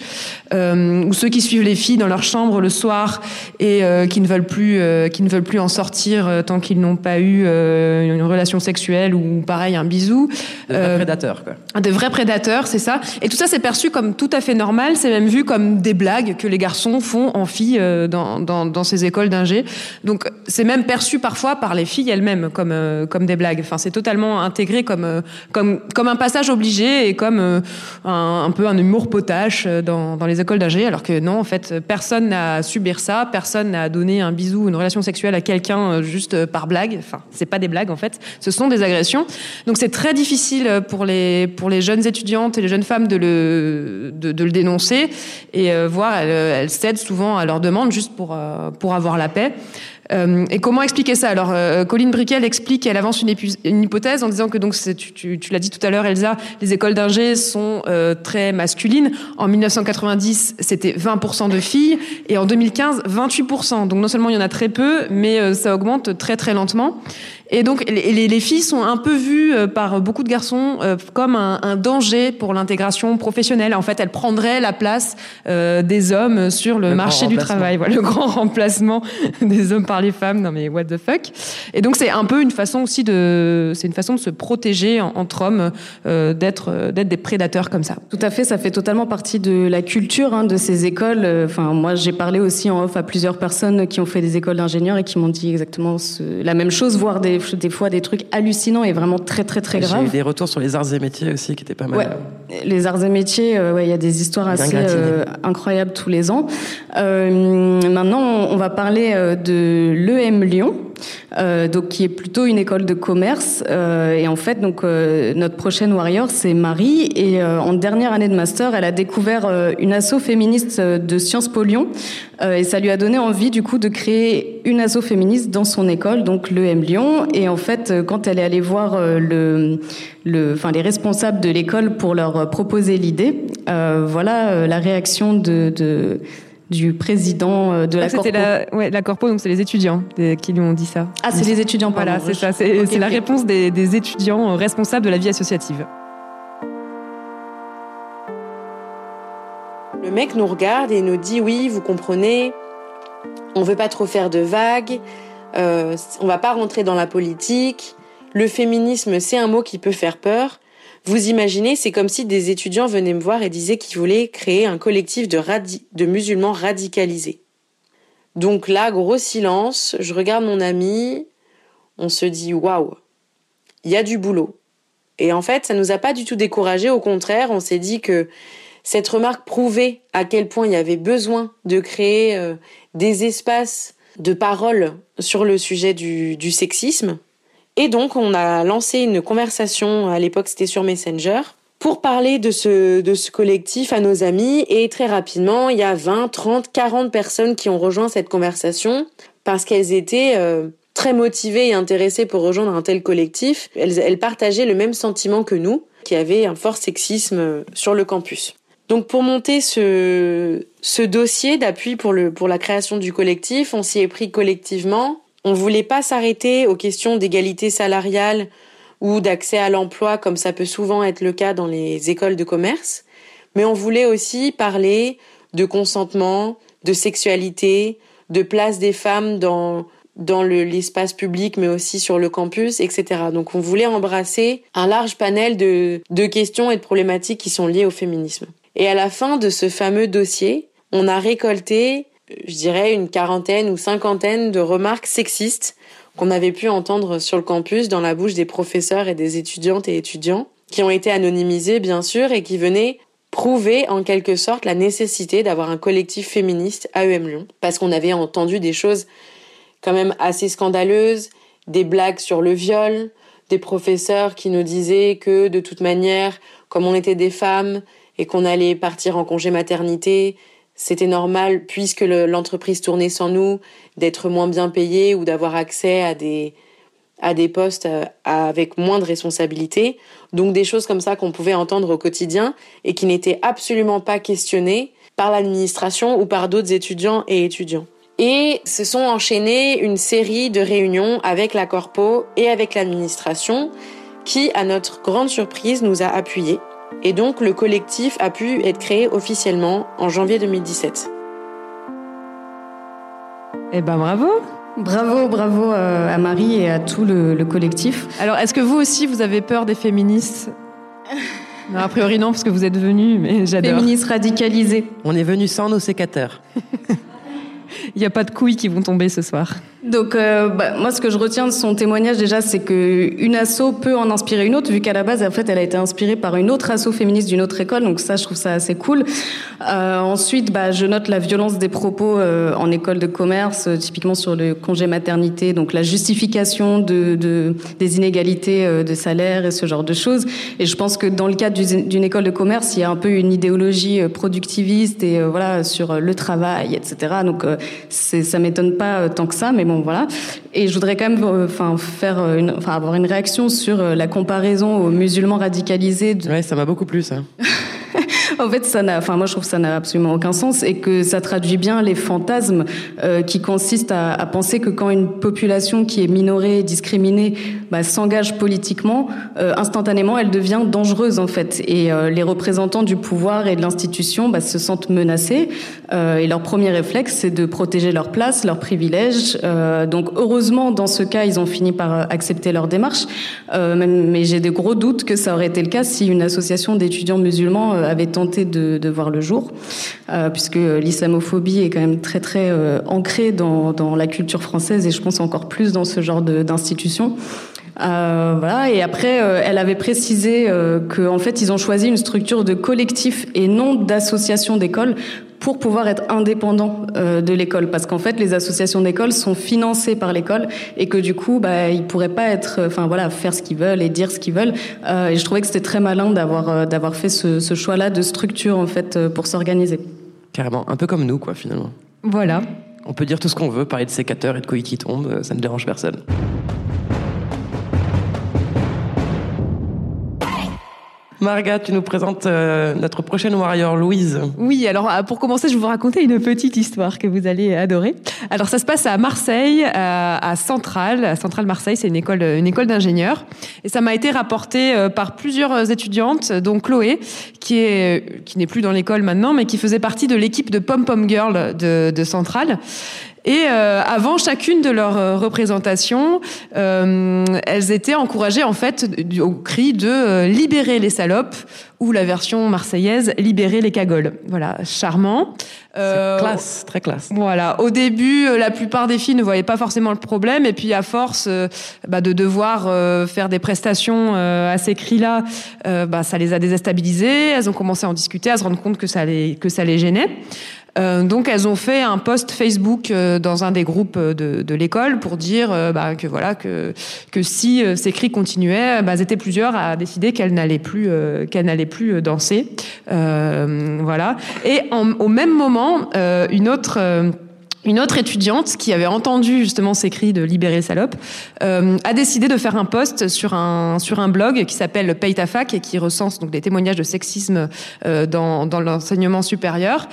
ou ceux qui suivent les filles dans leur chambre le soir et qui ne veulent plus, qui ne veulent plus en sortir tant qu'ils n'ont pas eu euh, une relation sexuelle ou pareil un bisou. Des vrais Euh, prédateurs, quoi. des vrais prédateurs, c'est ça. Et tout ça, c'est perçu comme tout à fait normal. C'est même vu comme des blagues que les garçons font en filles euh, dans, dans, dans ces écoles d'ingé. Donc, c'est même perçu parfois par les filles elles-mêmes comme, comme des blagues. Enfin, c'est totalement intégré comme, comme, comme un passage obligé et comme un, un peu un humour potache dans, dans les écoles d'ingé. Alors que non, en fait, personne n'a à subir ça. Personne n'a à donner un bisou ou une relation sexuelle à quelqu'un juste par blague. Enfin, c'est pas des blagues en fait. Ce sont des agressions. Donc, c'est très difficile pour les, pour les jeunes étudiantes et les jeunes femmes de le, de, le dénoncer et euh, voir, elles, elles cèdent souvent à leurs demandes juste pour, euh, pour avoir la paix. Euh, et comment expliquer ça? Alors, euh, Colline Briquet, elle explique, elle avance une, hypothèse en disant que donc tu, tu, tu l'as dit tout à l'heure, Elsa, les écoles d'ingé sont euh, très masculines. En 1990, c'était 20% de filles, et en 2015, 28%. Donc non seulement il y en a très peu, mais euh, ça augmente très très lentement. Et donc les, les- les filles sont un peu vues euh, par beaucoup de garçons euh, comme un, un danger pour l'intégration professionnelle. En fait, elles prendraient la place euh, des hommes sur le, Le marché du travail. Voilà, le grand remplacement des hommes par les femmes. Non mais what the fuck Et donc c'est un peu une façon aussi de, c'est une façon de se protéger en- entre hommes, euh, d'être d'être des prédateurs comme ça. Tout à fait, ça fait totalement partie de la culture hein, de ces écoles. Enfin, moi, j'ai parlé aussi en off à plusieurs personnes qui ont fait des écoles d'ingénieurs et qui m'ont dit exactement ce- la même chose, voire des, des fois des trucs hallucinants et vraiment très très très J'ai eu graves. des retours sur les arts et métiers aussi qui étaient pas mal. Ouais, les arts et métiers, euh, ouais, il y a des histoires assez euh, incroyables tous les ans. Euh, maintenant, on va parler de l'EM Lyon, donc qui est plutôt une école de commerce. Et en fait, donc notre prochaine warrior, c'est Marie. Et en dernière année de master, elle a découvert une asso féministe de Sciences Po Lyon, et ça lui a donné envie du coup de créer une asso féministe dans son école, donc l'EM Lyon. Et en fait, quand elle est allée voir le, le, enfin les responsables de l'école pour leur euh, proposer l'idée, euh, voilà euh, la réaction de, de du président de la Ah, c'était corpo. la, ouais, la corpo, donc c'est les étudiants des- qui lui ont dit ça. Ah, c'est les étudiants, pardon. Voilà, c'est ça. C'est la réponse des, des étudiants responsables de la vie associative. Le mec nous regarde et nous dit oui, vous comprenez, on veut pas trop faire de vagues, euh, on va pas rentrer dans la politique. Le féminisme, c'est un mot qui peut faire peur. Vous imaginez, c'est comme si des étudiants venaient me voir et disaient qu'ils voulaient créer un collectif de, musulmans radicalisés. Donc là, gros silence, je regarde mon ami, on se dit waouh, il y a du boulot. Et en fait, ça nous a pas du tout découragé. Au contraire, on s'est dit que cette remarque prouvait à quel point il y avait besoin de créer euh, des espaces de parole sur le sujet du sexisme. Et donc, on a lancé une conversation, à l'époque c'était sur Messenger, pour parler de ce, de ce collectif à nos amis. Et très rapidement, il y a 20, 30, 40 personnes qui ont rejoint cette conversation parce qu'elles étaient euh, très motivées et intéressées pour rejoindre un tel collectif. Elles, elles partageaient le même sentiment que nous, qui avait un fort sexisme sur le campus. Donc pour monter ce, ce dossier d'appui pour, pour la création du collectif, on s'y est pris collectivement. On voulait pas s'arrêter aux questions d'égalité salariale ou d'accès à l'emploi comme ça peut souvent être le cas dans les écoles de commerce, mais on voulait aussi parler de consentement, de sexualité, de place des femmes dans dans l'espace public, mais aussi sur le campus, etc. Donc on voulait embrasser un large panel de, de questions et de problématiques qui sont liées au féminisme. Et à la fin de ce fameux dossier, on a récolté, je dirais, une quarantaine ou cinquantaine de remarques sexistes qu'on avait pu entendre sur le campus dans la bouche des professeurs et des étudiantes et étudiants, qui ont été anonymisés bien sûr et qui venaient prouver en quelque sorte la nécessité d'avoir un collectif féministe à EM Lyon, parce qu'on avait entendu des choses quand même assez scandaleuses, des blagues sur le viol, des professeurs qui nous disaient que de toute manière, comme on était des femmes et qu'on allait partir en congé maternité, c'était normal, puisque l'entreprise tournait sans nous, d'être moins bien payé ou d'avoir accès à des, à des postes euh, avec moins de responsabilités. Donc des choses comme ça qu'on pouvait entendre au quotidien et qui n'étaient absolument pas questionnées par l'administration ou par d'autres étudiants et étudiants. Et se sont enchaînées une série de réunions avec la Corpo et avec l'administration qui, à notre grande surprise, nous a appuyés et donc le collectif a pu être créé officiellement en janvier 2017. Eh ben bravo Bravo, bravo euh, à Marie et à tout le, collectif. Alors, est-ce que vous aussi, vous avez peur des féministes? Non, A priori non, parce que vous êtes venus, mais j'adore. Féministes radicalisées. On est venus sans nos sécateurs. Il n'y a pas de couilles qui vont tomber ce soir. Donc, euh, bah, moi, ce que je retiens de son témoignage déjà, c'est que une asso peut en inspirer une autre, vu qu'à la base, en fait, elle a été inspirée par une autre asso féministe d'une autre école. Donc ça, je trouve ça assez cool. Euh, ensuite, bah, je note la violence des propos euh, en école de commerce, euh, typiquement sur le congé maternité, donc la justification de, de des inégalités euh, de salaire et ce genre de choses. Et je pense que dans le cadre d'une école de commerce, il y a un peu une idéologie productiviste et voilà sur le travail, etc. Donc ça m'étonne pas tant que ça, mais bon, voilà. Et je voudrais quand même, euh, enfin, faire, euh, une, enfin, avoir une réaction sur euh, la comparaison aux musulmans radicalisés. Ouais, ça m'a beaucoup plu, ça. en fait, ça n'a, enfin, moi, je trouve que ça n'a absolument aucun sens et que ça traduit bien les fantasmes euh, qui consistent à, penser que quand une population qui est minorée, discriminée, bah, s'engage politiquement, euh, instantanément, elle devient dangereuse en fait. Et euh, les représentants du pouvoir et de l'institution bah, se sentent menacés. Et leur premier réflexe, c'est de protéger leur place, leurs privilèges. Donc, heureusement, dans ce cas, ils ont fini par accepter leur démarche. mais j'ai des gros doutes que ça aurait été le cas si une association d'étudiants musulmans avait tenté de, voir le jour, euh, puisque l'islamophobie est quand même très très euh, ancrée dans, dans, la culture française et je pense encore plus dans ce genre d'institutions. Euh, voilà. Et après, euh, elle avait précisé qu'en fait, ils ont choisi une structure de collectif et non d'association d'école pour pouvoir être indépendant euh, de l'école, parce qu'en fait, les associations d'école sont financées par l'école et que du coup, bah, ils pourraient pas être, enfin voilà, faire ce qu'ils veulent et dire ce qu'ils veulent. Euh, et je trouvais que c'était très malin d'avoir euh, d'avoir fait ce, ce choix-là de structure en fait pour s'organiser. Carrément, un peu comme nous, quoi, finalement. Voilà. On peut dire tout ce qu'on veut, parler de sécateurs et de couilles qui tombent, ça ne dérange personne. Marga, tu nous présentes euh, notre prochaine warrior, Louise. Oui, alors euh, pour commencer, je vais vous raconter une petite histoire que vous allez adorer. Alors ça se passe à Marseille, à, à Centrale. À Centrale Marseille, c'est une école, une école d'ingénieurs. Et ça m'a été rapporté euh, par plusieurs étudiantes, dont Chloé, qui est qui n'est plus dans l'école maintenant, mais qui faisait partie de l'équipe de Pom Pom Girl de, de Centrale. Et euh, avant chacune de leurs euh, représentations, euh, elles étaient encouragées en fait au cri de libérer les salopes ou la version marseillaise libérer les cagoles. Voilà, charmant. Euh, classe, très classe. Voilà. Au début, la plupart des filles ne voyaient pas forcément le problème, et puis à force bah, de devoir faire des prestations à ces cris-là, bah, ça les a déstabilisées. Elles ont commencé à en discuter, à se rendre compte que ça les que ça les gênait. Euh, donc elles ont fait un post Facebook euh, dans un des groupes euh, de, de l'école pour dire bah, que voilà que que si ces cris continuaient, bah, elles étaient plusieurs à décider qu'elles n'allaient plus qu'elles n'allaient plus danser. voilà. Et en, au même moment, une autre une autre étudiante qui avait entendu justement ces cris de libérer salope euh, a décidé de faire un post sur un sur un blog qui s'appelle Paye et qui recense donc des témoignages de sexisme euh, dans dans l'enseignement supérieur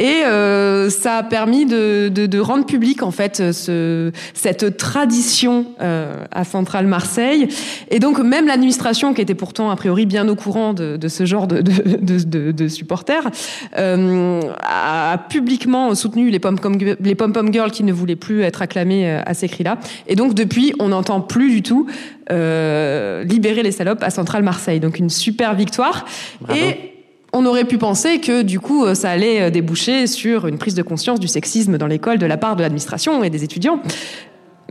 et euh, ça a permis de, de, de, rendre public en fait ce, cette tradition euh, à Centrale Marseille et donc même l'administration qui était pourtant a priori bien au courant de, de ce genre de, de, de supporters euh, a publiquement soutenu les comme les pom-pom girls qui ne voulaient plus être acclamées euh, à ces cris-là. Et donc depuis, on n'entend plus du tout euh, libérer les salopes à Centrale Marseille. Donc une super victoire. Et on aurait pu penser que du coup, euh, ça allait déboucher sur une prise de conscience du sexisme dans l'école de la part de l'administration et des étudiants.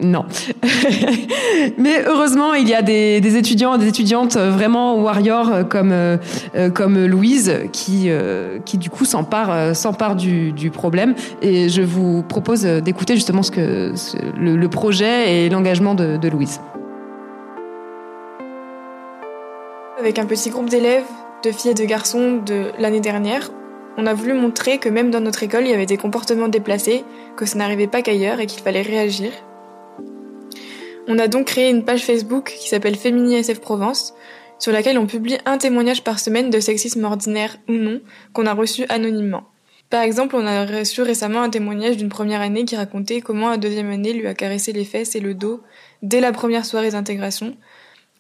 Non. Mais heureusement, il y a des, étudiants et des étudiantes vraiment warriors comme, euh, comme Louise qui, euh, qui du coup s'empare, s'empare du, du, problème. Et je vous propose d'écouter justement ce que, le, projet et l'engagement de Louise. Avec un petit groupe d'élèves, de filles et de garçons de l'année dernière, on a voulu montrer que même dans notre école, il y avait des comportements déplacés, que ça n'arrivait pas qu'ailleurs et qu'il fallait réagir. On a donc créé une page Facebook qui s'appelle Fémini SF Provence, sur laquelle on publie un témoignage par semaine de sexisme ordinaire ou non qu'on a reçu anonymement. Par exemple, on a reçu récemment un témoignage d'une première année qui racontait comment la deuxième année lui a caressé les fesses et le dos dès la première soirée d'intégration.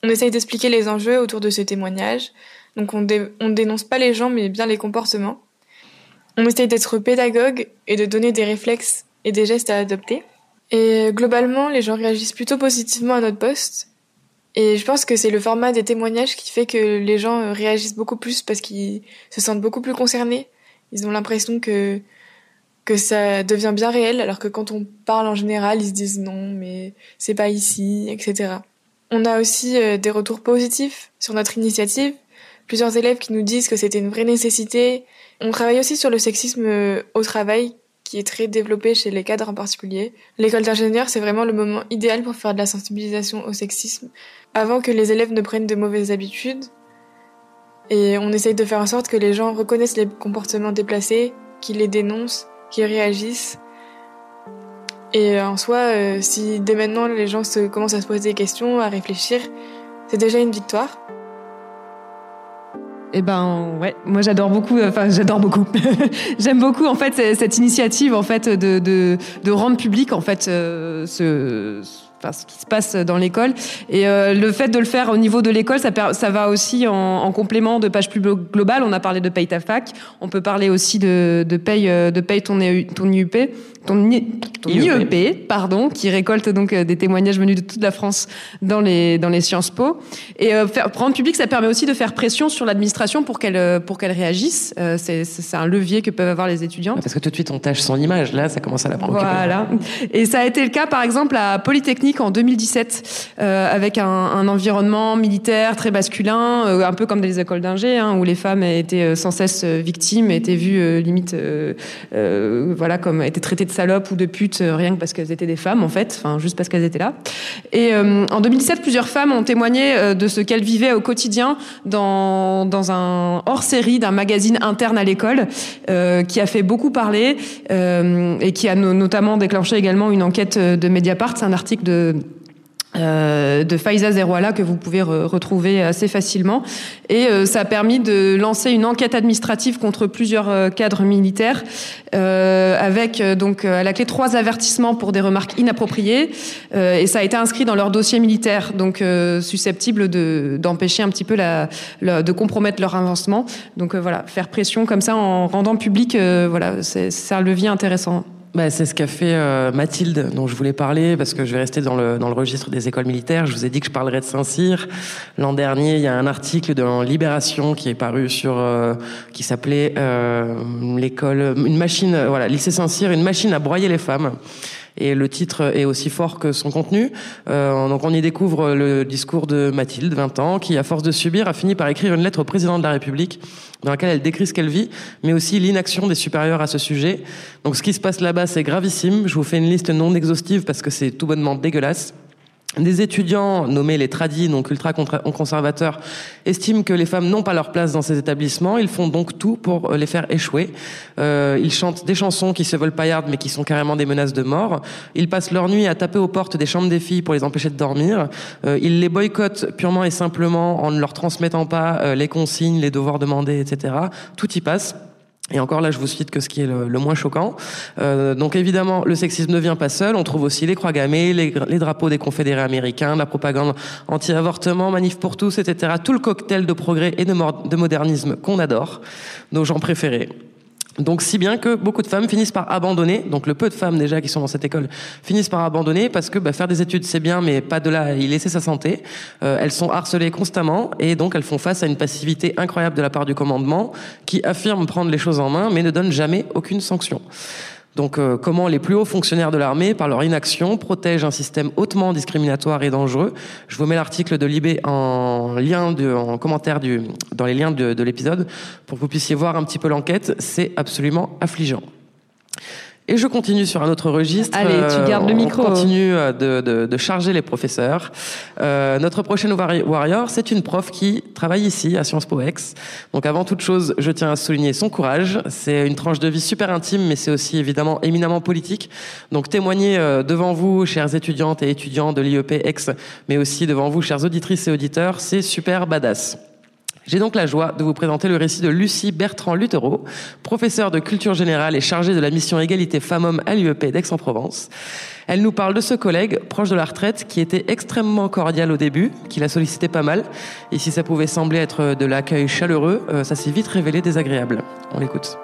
On essaye d'expliquer les enjeux autour de ce témoignage, donc on, on dénonce pas les gens mais bien les comportements. On essaye d'être pédagogue et de donner des réflexes et des gestes à adopter. Et globalement, les gens réagissent plutôt positivement à notre poste. Et je pense que c'est le format des témoignages qui fait que les gens euh, réagissent beaucoup plus parce qu'ils se sentent beaucoup plus concernés. Ils ont l'impression que que ça devient bien réel, alors que quand on parle en général, ils se disent non, mais c'est pas ici, etc. On a aussi euh, des retours positifs sur notre initiative. Plusieurs élèves qui nous disent que c'était une vraie nécessité. On travaille aussi sur le sexisme euh, au travail, qui est très développé chez les cadres en particulier. L'école d'ingénieur, c'est vraiment le moment idéal pour faire de la sensibilisation au sexisme, avant que les élèves ne prennent de mauvaises habitudes. Et on essaye de faire en sorte que les gens reconnaissent les comportements déplacés, qu'ils les dénoncent, qu'ils réagissent. Et en soi, euh, si dès maintenant les gens commencent à se poser des questions, à réfléchir, c'est déjà une victoire. Eh ben ouais, moi j'adore beaucoup. Euh, enfin j'adore beaucoup. J'aime beaucoup en fait cette initiative en fait de de, de rendre public en fait euh, ce Enfin, ce qui se passe dans l'école. Et euh, le fait de le faire au niveau de l'école, ça, ça va aussi en, en, complément de pages plus globales. On a parlé de Paye ta fac. On peut parler aussi de, de Paye, de paye ton, ton IUP ton, IEP, pardon, qui récolte donc euh, des témoignages venus de toute la France dans les dans les Sciences Po. Et euh, faire, prendre public, ça permet aussi de faire pression sur l'administration pour qu'elle euh, pour qu'elle réagisse. Euh, c'est c'est un levier que peuvent avoir les étudiants. Parce que tout de suite on tâche son image. Là, ça commence à la préoccuper. Voilà. Et ça a été le cas, par exemple, à Polytechnique en 2017, euh, avec un, un, environnement militaire très masculin, un peu comme dans les écoles d'ingé, hein, où les femmes étaient sans cesse victimes, étaient vues limite, voilà, comme étaient traitées de salopes ou de putes euh, rien que parce qu'elles étaient des femmes en fait, enfin juste parce qu'elles étaient là. Et euh, en 2017, plusieurs femmes ont témoigné euh, de ce qu'elles vivaient au quotidien dans, dans un hors-série d'un magazine interne à l'école qui a fait beaucoup parler et qui a notamment déclenché également une enquête de Mediapart. C'est un article de euh, de Faiza Zerouala que vous pouvez retrouver assez facilement. Et euh, ça a permis de lancer une enquête administrative contre plusieurs euh, cadres militaires, avec donc à la clé trois avertissements pour des remarques inappropriées. et ça a été inscrit dans leur dossier militaire, donc susceptible de d'empêcher un petit peu la, de compromettre leur avancement. Donc voilà, faire pression comme ça en rendant public, voilà, c'est un levier intéressant. Bah, C'est ce qu'a fait euh, Mathilde, dont je voulais parler, parce que je vais rester dans le, dans le registre des écoles militaires. Je vous ai dit que je parlerais de Saint-Cyr. L'an dernier, il y a un article dans Libération qui est paru sur, euh, qui s'appelait euh, l'école, une machine, voilà, lycée Saint-Cyr, une machine à broyer les femmes et le titre est aussi fort que son contenu. Euh, donc on y découvre le discours de Mathilde, 20 ans, qui, à force de subir, a fini par écrire une lettre au président de la République dans laquelle elle décrit ce qu'elle vit, mais aussi l'inaction des supérieurs à ce sujet. Donc ce qui se passe là-bas, c'est gravissime. Je vous fais une liste non exhaustive parce que c'est tout bonnement dégueulasse. Des étudiants nommés les tradis, donc ultra conservateurs, estiment que les femmes n'ont pas leur place dans ces établissements. Ils font donc tout pour les faire échouer. Euh, ils chantent des chansons qui se veulent paillardes, mais qui sont carrément des menaces de mort. Ils passent leur nuit à taper aux portes des chambres des filles pour les empêcher de dormir. Euh, ils les boycottent purement et simplement en ne leur transmettant pas euh, les consignes, les devoirs demandés, etc. Tout y passe. Et encore là, je vous cite que ce qui est le, moins choquant. Euh, donc évidemment, le sexisme ne vient pas seul. On trouve aussi les croix gammées, les, drapeaux des confédérés américains, la propagande anti-avortement, manif pour tous, etc. Tout le cocktail de progrès et de, de modernisme qu'on adore, nos gens préférés. Donc si bien que beaucoup de femmes finissent par abandonner, donc le peu de femmes déjà qui sont dans cette école finissent par abandonner parce que bah, faire des études c'est bien mais pas de là à y laisser sa santé. Euh, elles sont harcelées constamment et donc elles font face à une passivité incroyable de la part du commandement qui affirme prendre les choses en main mais ne donne jamais aucune sanction. Donc euh, comment les plus hauts fonctionnaires de l'armée, par leur inaction, protègent un système hautement discriminatoire et dangereux. Je vous mets l'article de Libé en lien, de, en commentaire dans les liens de l'épisode pour que vous puissiez voir un petit peu l'enquête. C'est absolument affligeant. Et je continue sur un autre registre. Allez, tu gardes le micro. On continue euh, de, de, de charger les professeurs. Euh, notre prochaine warrior, c'est une prof qui travaille ici à Sciences Po Ex. Donc avant toute chose, je tiens à souligner son courage. C'est une tranche de vie super intime, mais c'est aussi évidemment éminemment politique. Donc témoigner euh, devant vous, chères étudiantes et étudiants de l'IEP Ex, mais aussi devant vous, chères auditrices et auditeurs, c'est super badass. J'ai donc la joie de vous présenter le récit de Lucie Bertrand-Luthereau, professeure de culture générale et chargée de la mission égalité femmes-hommes à l'UEP d'Aix-en-Provence. Elle nous parle de ce collègue, proche de la retraite, qui était extrêmement cordial au début, qui l'a sollicité pas mal. Et si ça pouvait sembler être de l'accueil chaleureux, euh, ça s'est vite révélé désagréable. On l'écoute.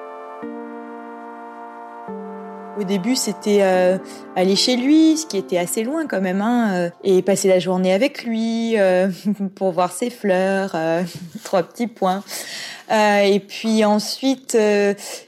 Au début, c'était euh, aller chez lui, ce qui était assez loin quand même, hein, euh, et passer la journée avec lui euh, pour voir ses fleurs, trois petits points. Euh, et puis ensuite,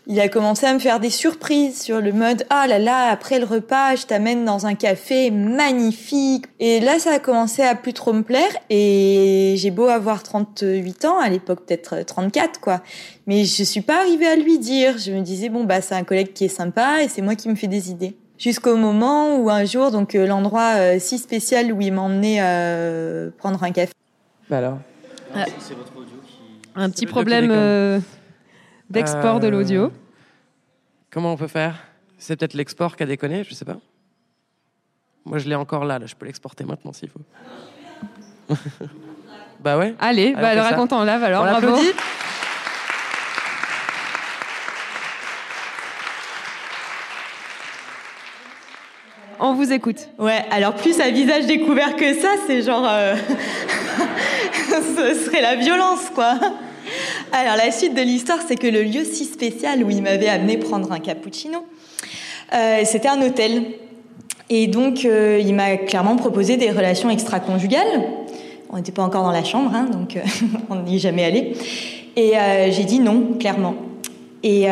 il a commencé à me faire des surprises sur le mode ah là là après le repas, je t'amène dans un café magnifique. Et là, ça a commencé à plus trop me plaire. Et j'ai beau avoir 38 ans, à l'époque peut-être 34 quoi, mais je suis pas arrivée à lui dire. Je me disais bon bah c'est un collègue qui est sympa et c'est moi qui me fais des idées jusqu'au moment où un jour, donc euh, l'endroit euh, si spécial où il m'a emmené euh, prendre un café. Bah alors Ah. Un petit problème euh, d'export de l'audio. Comment on peut faire? C'est peut-être l'export qui a déconné, je sais pas. Moi, je l'ai encore là, là. je peux l'exporter maintenant s'il faut. bah ouais. Allez, bah raconte en live alors, On bravo. On vous écoute. Ouais, alors plus à visage découvert que ça, c'est genre. euh, Ce serait la violence, quoi. Alors, la suite de l'histoire, c'est que le lieu si spécial où il m'avait amené prendre un cappuccino, euh, c'était un hôtel. Et donc, euh, il m'a clairement proposé des relations extra-conjugales. On n'était pas encore dans la chambre, hein, donc euh, on n'y est jamais allé. Et j'ai dit non, clairement. Et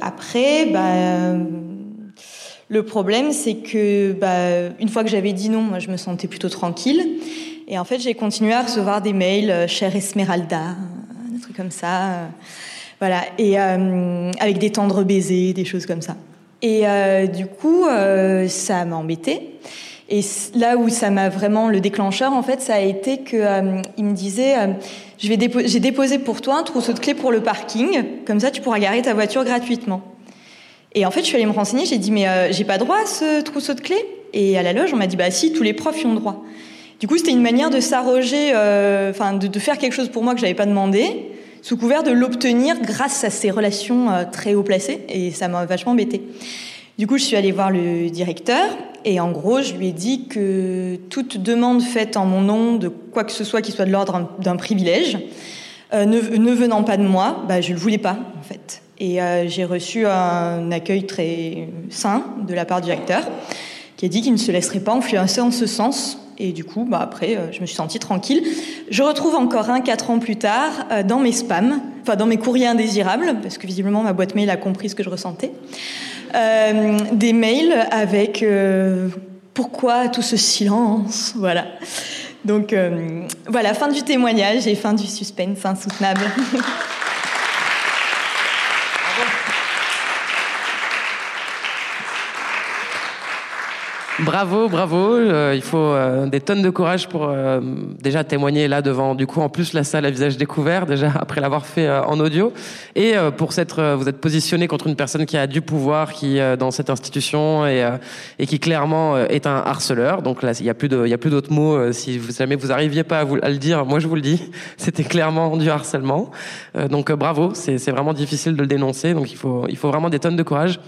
après, bah, le problème, c'est que bah, une fois que j'avais dit non, moi, je me sentais plutôt tranquille. Et en fait, j'ai continué à recevoir des mails, euh, chère Esmeralda, des trucs comme ça. euh, voilà, et euh, avec des tendres baisers, des choses comme ça. Et du coup, ça m'a embêtée. Et là où ça m'a vraiment le déclencheur, en fait, ça a été que euh, il me disait, j'ai déposé pour toi un trousseau de clés pour le parking, comme ça tu pourras garer ta voiture gratuitement. Et en fait, je suis allée me renseigner, j'ai dit mais euh, j'ai pas droit à ce trousseau de clés? Et à la loge, on m'a dit bah si, tous les profs y ont droit. Du coup, c'était une manière de s'arroger, euh, enfin de, faire quelque chose pour moi que j'avais pas demandé, sous couvert de l'obtenir grâce à ces relations euh, très haut placées. Et ça m'a vachement embêtée. Du coup, je suis allée voir le directeur et en gros, je lui ai dit que toute demande faite en mon nom de quoi que ce soit qui soit de l'ordre d'un privilège, euh, ne, ne venant pas de moi, bah, je le voulais pas en fait. Et j'ai reçu un accueil très sain de la part du directeur qui a dit qu'il ne se laisserait pas influencer en ce sens. Et du coup, bah après, je me suis sentie tranquille. Je retrouve encore un quatre ans plus tard dans mes spams, enfin dans mes courriers indésirables, parce que visiblement ma boîte mail a compris ce que je ressentais, des mails avec pourquoi tout ce silence? Voilà. Donc euh, voilà, fin du témoignage et fin du suspense insoutenable. Bravo, bravo. Euh, il faut euh, des tonnes de courage pour euh, déjà témoigner là devant, du coup, en plus la salle à visage découvert, déjà après l'avoir fait en audio, et pour s'être, vous êtes positionné contre une personne qui a du pouvoir, qui dans cette institution et, et qui clairement est un harceleur. Donc là, il y a plus il y a plus d'autres mots. si vous, jamais vous arriviez pas à, vous, à le dire, moi je vous le dis, c'était clairement du harcèlement. donc bravo, c'est vraiment difficile de le dénoncer. Donc il faut, il faut vraiment des tonnes de courage.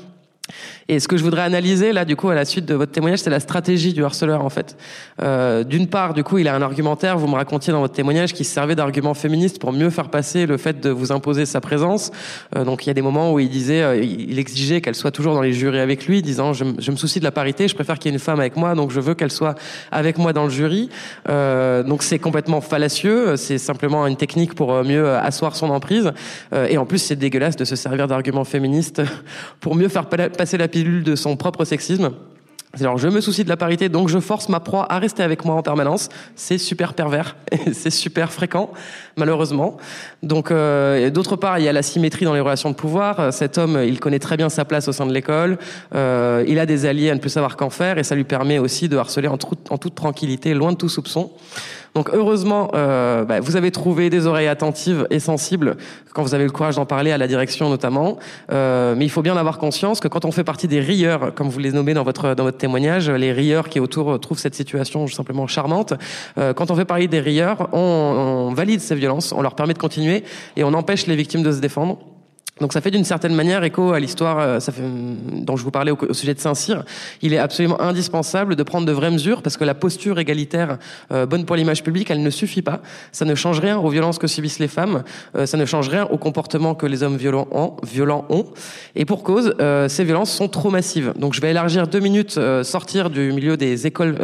Et ce que je voudrais analyser là, du coup, à la suite de votre témoignage, c'est la stratégie du harceleur en fait. Euh, D'une part, du coup, il a un argumentaire. Vous me racontiez dans votre témoignage qu'il servait d'argument féministe pour mieux faire passer le fait de vous imposer sa présence. Euh, donc, il y a des moments où il disait, euh, il exigeait qu'elle soit toujours dans les jurys avec lui, disant je, me soucie de la parité, je préfère qu'il y ait une femme avec moi, donc je veux qu'elle soit avec moi dans le jury. Euh, donc, c'est complètement fallacieux. C'est simplement une technique pour euh, mieux asseoir son emprise. Et en plus, c'est dégueulasse de se servir d'arguments féministes pour mieux faire passer la pilule de son propre sexisme. Alors je me soucie de la parité, donc je force ma proie à rester avec moi en permanence. C'est super pervers, c'est super fréquent, malheureusement. Donc euh, d'autre part, il y a la symétrie dans les relations de pouvoir. Cet homme, il connaît très bien sa place au sein de l'école. Euh, il a des alliés à ne plus savoir qu'en faire, et ça lui permet aussi de harceler en toute tranquillité, loin de tout soupçon. Donc heureusement, euh, bah, vous avez trouvé des oreilles attentives et sensibles quand vous avez le courage d'en parler à la direction notamment. Euh, mais il faut bien avoir conscience que quand on fait partie des rieurs, comme vous les nommez dans votre dans votre témoignage, les rieurs qui autour trouvent cette situation simplement charmante. Euh, quand on fait partie des rieurs, on, on valide ces violences, on leur permet de continuer et on empêche les victimes de se défendre. Donc ça fait d'une certaine manière écho à l'histoire euh, dont je vous parlais au, sujet de Saint-Cyr. Il est absolument indispensable de prendre de vraies mesures parce que la posture égalitaire euh, bonne pour l'image publique, elle ne suffit pas. Ça ne change rien aux violences que subissent les femmes. Euh, ça ne change rien au comportement que les hommes violents ont. Violents ont. Et pour cause, ces violences sont trop massives. Donc je vais élargir deux minutes, sortir du milieu des écoles,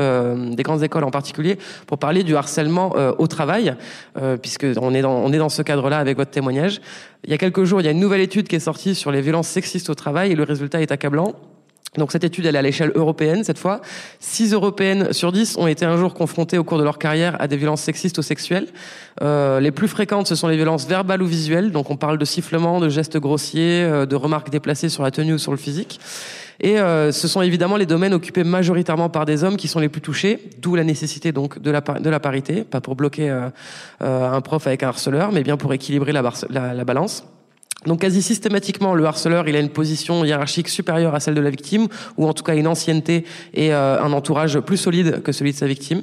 des grandes écoles en particulier, pour parler du harcèlement au travail, puisque on est dans, on est dans ce cadre-là avec votre témoignage. Il y a quelques jours, il y a une nouvelle étude qui est sortie sur les violences sexistes au travail et le résultat est accablant. Donc cette étude, elle est à l'échelle européenne cette fois. 6 Européennes sur 10 ont été un jour confrontées au cours de leur carrière à des violences sexistes ou sexuelles. Euh, les plus fréquentes, ce sont les violences verbales ou visuelles. Donc on parle de sifflements, de gestes grossiers, euh, de remarques déplacées sur la tenue ou sur le physique. Et euh, ce sont évidemment les domaines occupés majoritairement par des hommes qui sont les plus touchés, d'où la nécessité donc de la, parité, pas pour bloquer euh, euh, un prof avec un harceleur, mais bien pour équilibrer la balance. Donc quasi systématiquement, le harceleur, il a une position hiérarchique supérieure à celle de la victime, ou en tout cas une ancienneté et euh, un entourage plus solide que celui de sa victime.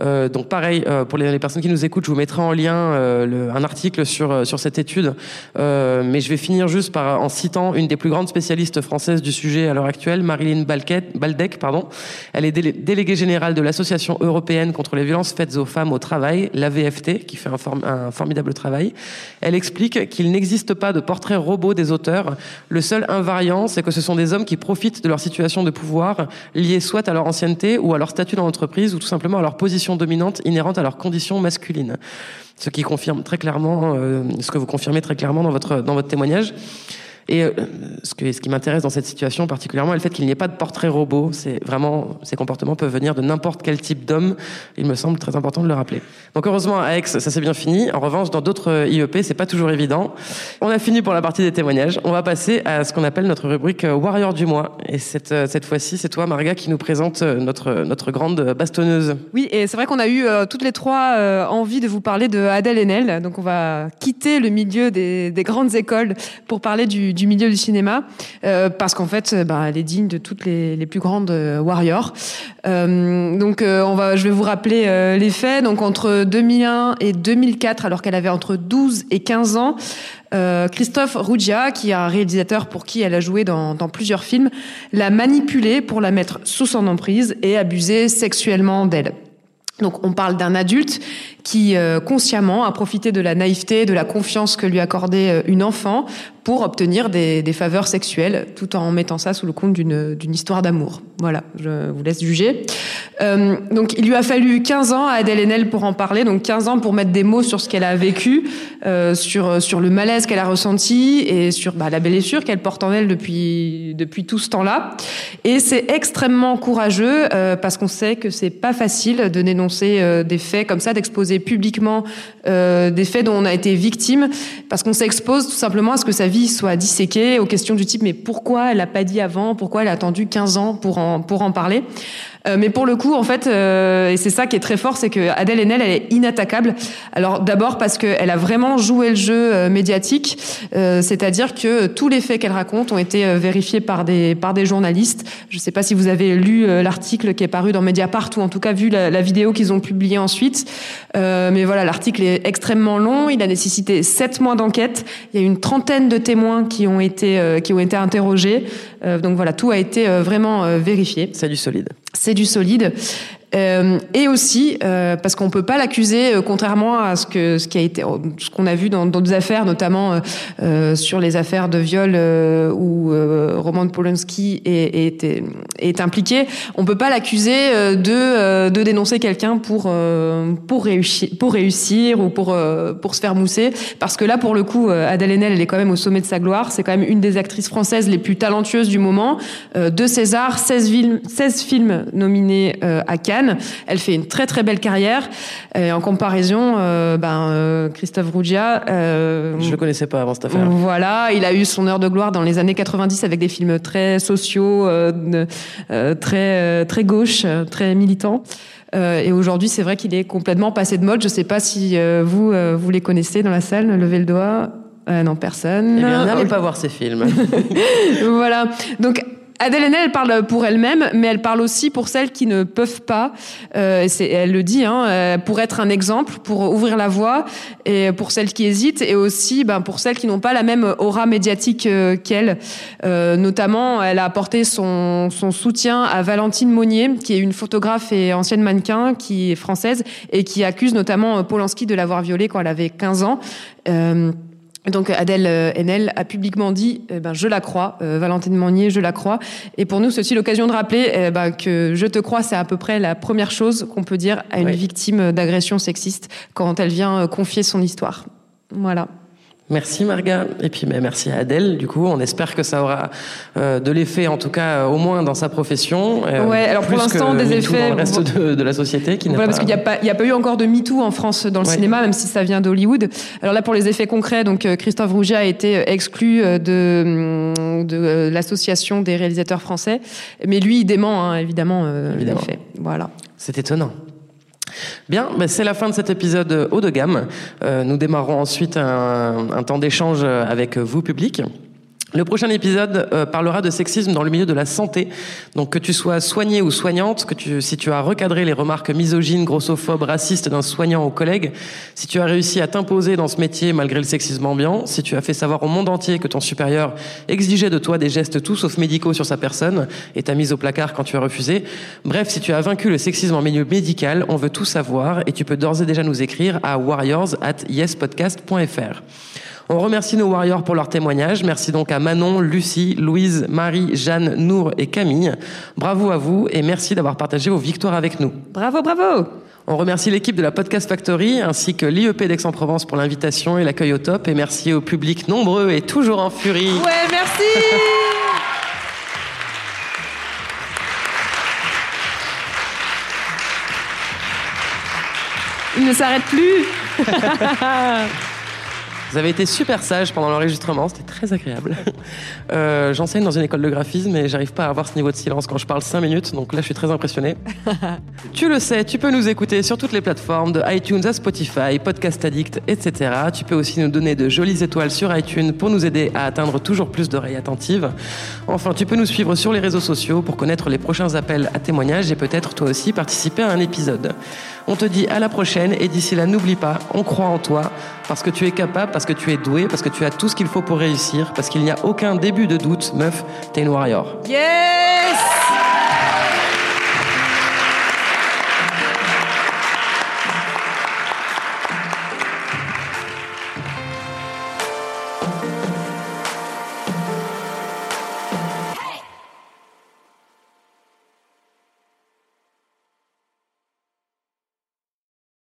Euh, donc pareil, euh, pour les, personnes qui nous écoutent, je vous mettrai en lien un article sur sur cette étude, mais je vais finir juste par en citant une des plus grandes spécialistes françaises du sujet à l'heure actuelle, Marilyn Baldec. Pardon. Elle est déléguée générale de l'Association européenne contre les violences faites aux femmes au travail, l'AVFT, qui fait un, un formidable travail. Elle explique qu'il n'existe pas de portrait robot des auteurs. Le seul invariant, c'est que ce sont des hommes qui profitent de leur situation de pouvoir, liée soit à leur ancienneté ou à leur statut dans l'entreprise, ou tout simplement à leur position dominante inhérente à leur condition masculine. Ce qui confirme très clairement, euh, ce que vous confirmez très clairement dans votre, dans votre témoignage. Et euh, ce, qui m'intéresse dans cette situation particulièrement, est le fait qu'il n'y ait pas de portrait robot. C'est vraiment, ces comportements peuvent venir de n'importe quel type d'homme. Il me semble très important de le rappeler. Donc heureusement à Aix, ça s'est bien fini. En revanche, dans d'autres euh, IEP, c'est pas toujours évident. On a fini pour la partie des témoignages. On va passer à ce qu'on appelle notre rubrique euh, Warrior du mois. Et cette, cette fois-ci, c'est toi, Marga, qui nous présente notre, notre grande bastonneuse. Oui, et c'est vrai qu'on a eu toutes les trois envie de vous parler de Adèle Haenel. Donc on va quitter le milieu des, des grandes écoles pour parler du, du milieu du cinéma, euh, parce qu'en fait, bah, elle est digne de toutes les, les plus grandes euh, warriors. Euh, donc, on va, je vais vous rappeler les faits. Donc, entre 2001 et 2004, alors qu'elle avait entre 12 et 15 ans, Christophe Ruggia, qui est un réalisateur pour qui elle a joué dans, dans plusieurs films, l'a manipulée pour la mettre sous son emprise et abuser sexuellement d'elle. Donc on parle d'un adulte qui euh, consciemment a profité de la naïveté, de la confiance que lui accordait euh, une enfant pour obtenir des, des, faveurs sexuelles, tout en mettant ça sous le compte d'une histoire d'amour. Voilà, je vous laisse juger. Euh, donc il lui a fallu 15 ans à Adèle Haenel pour en parler, donc 15 ans pour mettre des mots sur ce qu'elle a vécu, euh, sur, sur le malaise qu'elle a ressenti et sur bah, la blessure qu'elle porte en elle depuis, depuis tout ce temps-là. Et c'est extrêmement courageux euh, parce qu'on sait que c'est pas facile de euh, des faits comme ça, d'exposer publiquement euh, des faits dont on a été victime, parce qu'on s'expose tout simplement à ce que sa vie soit disséquée, aux questions du type mais pourquoi elle a pas dit avant, pourquoi elle a attendu 15 ans pour en, pour en parler? Euh, mais pour le coup, en fait, euh, et c'est ça qui est très fort, c'est que Adèle Haenel, elle est inattaquable. Alors d'abord parce qu'elle a vraiment joué le jeu euh, médiatique, c'est-à-dire que tous les faits qu'elle raconte ont été vérifiés par des par des journalistes. Je ne sais pas si vous avez lu l'article qui est paru dans Mediapart ou en tout cas vu la, la vidéo qu'ils ont publiée ensuite. mais voilà, l'article est extrêmement long. Il a nécessité sept mois d'enquête. Il y a une trentaine de témoins qui ont été qui ont été interrogés. Donc voilà, tout a été vraiment vérifié. C'est du solide c'est du solide. Euh, et aussi euh, parce qu'on peut pas l'accuser, euh, contrairement à ce que ce qui a été, ce qu'on a vu dans d'autres affaires, notamment euh, sur les affaires de viol où Roman Polanski est, est, est, impliqué. On peut pas l'accuser de de dénoncer quelqu'un pour pour réussir pour réussir ou pour pour se faire mousser, parce que là pour le coup, Adèle Haenel, elle est quand même au sommet de sa gloire. C'est quand même une des actrices françaises les plus talentueuses du moment. de César, 16 films 16 films nominés à Cannes. Elle fait une très très belle carrière. Et en comparaison, euh, ben, euh, Christophe Rougia. Euh, je le connaissais pas avant cette affaire. Voilà, il a eu son heure de gloire dans les années 90 avec des films très sociaux, très très gauche, très militants. et aujourd'hui, c'est vrai qu'il est complètement passé de mode. Je ne sais pas si vous vous les connaissez dans la salle. Levez le doigt. non, personne. Eh bien, n'allez pas voir ces films. voilà. Donc, Adèle Haenel, elle parle pour elle-même, mais elle parle aussi pour celles qui ne peuvent pas. Euh, elle le dit, hein, euh, pour être un exemple, pour ouvrir la voie, et pour celles qui hésitent, et aussi ben, pour celles qui n'ont pas la même aura médiatique euh, qu'elle. Euh, notamment, elle a apporté son, son soutien à Valentine Monnier, qui est une photographe et ancienne mannequin, qui est française, et qui accuse notamment Polanski de l'avoir violée quand elle avait 15 ans. Euh, donc Adèle Haenel a publiquement dit eh ben, je la crois, euh, Valentine Monnier, je la crois. Et pour nous, c'est aussi l'occasion de rappeler eh ben, que je te crois, c'est à peu près la première chose qu'on peut dire à une victime d'agression sexiste quand elle vient euh, confier son histoire. Voilà. Merci Marga. Et puis mais merci à Adèle. Du coup on espère que ça aura euh, de l'effet en tout cas euh, au moins dans sa profession euh, ouais alors pour l'instant des effets dans le reste de, de, la société qui voilà, pas... parce qu'il n'y a pas il y a pas eu encore de MeToo en France dans le ouais. cinéma même si ça vient d'Hollywood. Alors là pour les effets concrets donc Christophe Rouget a été exclu de de l'association des réalisateurs français. Mais lui il dément hein, évidemment, évidemment. les faits voilà. C'est étonnant Bien, c'est la fin de cet épisode haut de gamme. Euh, nous démarrons ensuite un, un temps d'échange avec vous, public. Le prochain épisode euh, parlera de sexisme dans le milieu de la santé. Donc que tu sois soigné ou soignante, que tu, si tu as recadré les remarques misogynes, grossophobes, racistes d'un soignant ou collègue, si tu as réussi à t'imposer dans ce métier malgré le sexisme ambiant, si tu as fait savoir au monde entier que ton supérieur exigeait de toi des gestes tout sauf médicaux sur sa personne et t'a mise au placard quand tu as refusé, bref, si tu as vaincu le sexisme en milieu médical, on veut tout savoir et tu peux d'ores et déjà nous écrire à warriors at yespodcast.fr. On remercie nos warriors pour leur témoignage. Merci donc à Manon, Lucie, Louise, Marie, Jeanne, Nour et Camille. Bravo à vous et merci d'avoir partagé vos victoires avec nous. Bravo, bravo. On remercie l'équipe de la Podcast Factory ainsi que l'IEP d'Aix-en-Provence pour l'invitation et l'accueil au top. Et merci au public nombreux et toujours en furie. Ouais, merci. Il ne s'arrête plus. Vous avez été super sage pendant l'enregistrement, c'était très agréable. Euh, J'enseigne dans une école de graphisme et j'arrive pas à avoir ce niveau de silence quand je parle 5 minutes, donc là je suis très impressionné. tu le sais, tu peux nous écouter sur toutes les plateformes, de iTunes à Spotify, Podcast Addict, etc. Tu peux aussi nous donner de jolies étoiles sur iTunes pour nous aider à atteindre toujours plus d'oreilles attentives. Enfin, tu peux nous suivre sur les réseaux sociaux pour connaître les prochains appels à témoignages et peut-être toi aussi participer à un épisode. On te dit à la prochaine et d'ici là, n'oublie pas, on croit en toi parce que tu es capable, parce que tu es doué, parce que tu as tout ce qu'il faut pour réussir, parce qu'il n'y a aucun début de doute. Meuf, t'es une warrior. Yes!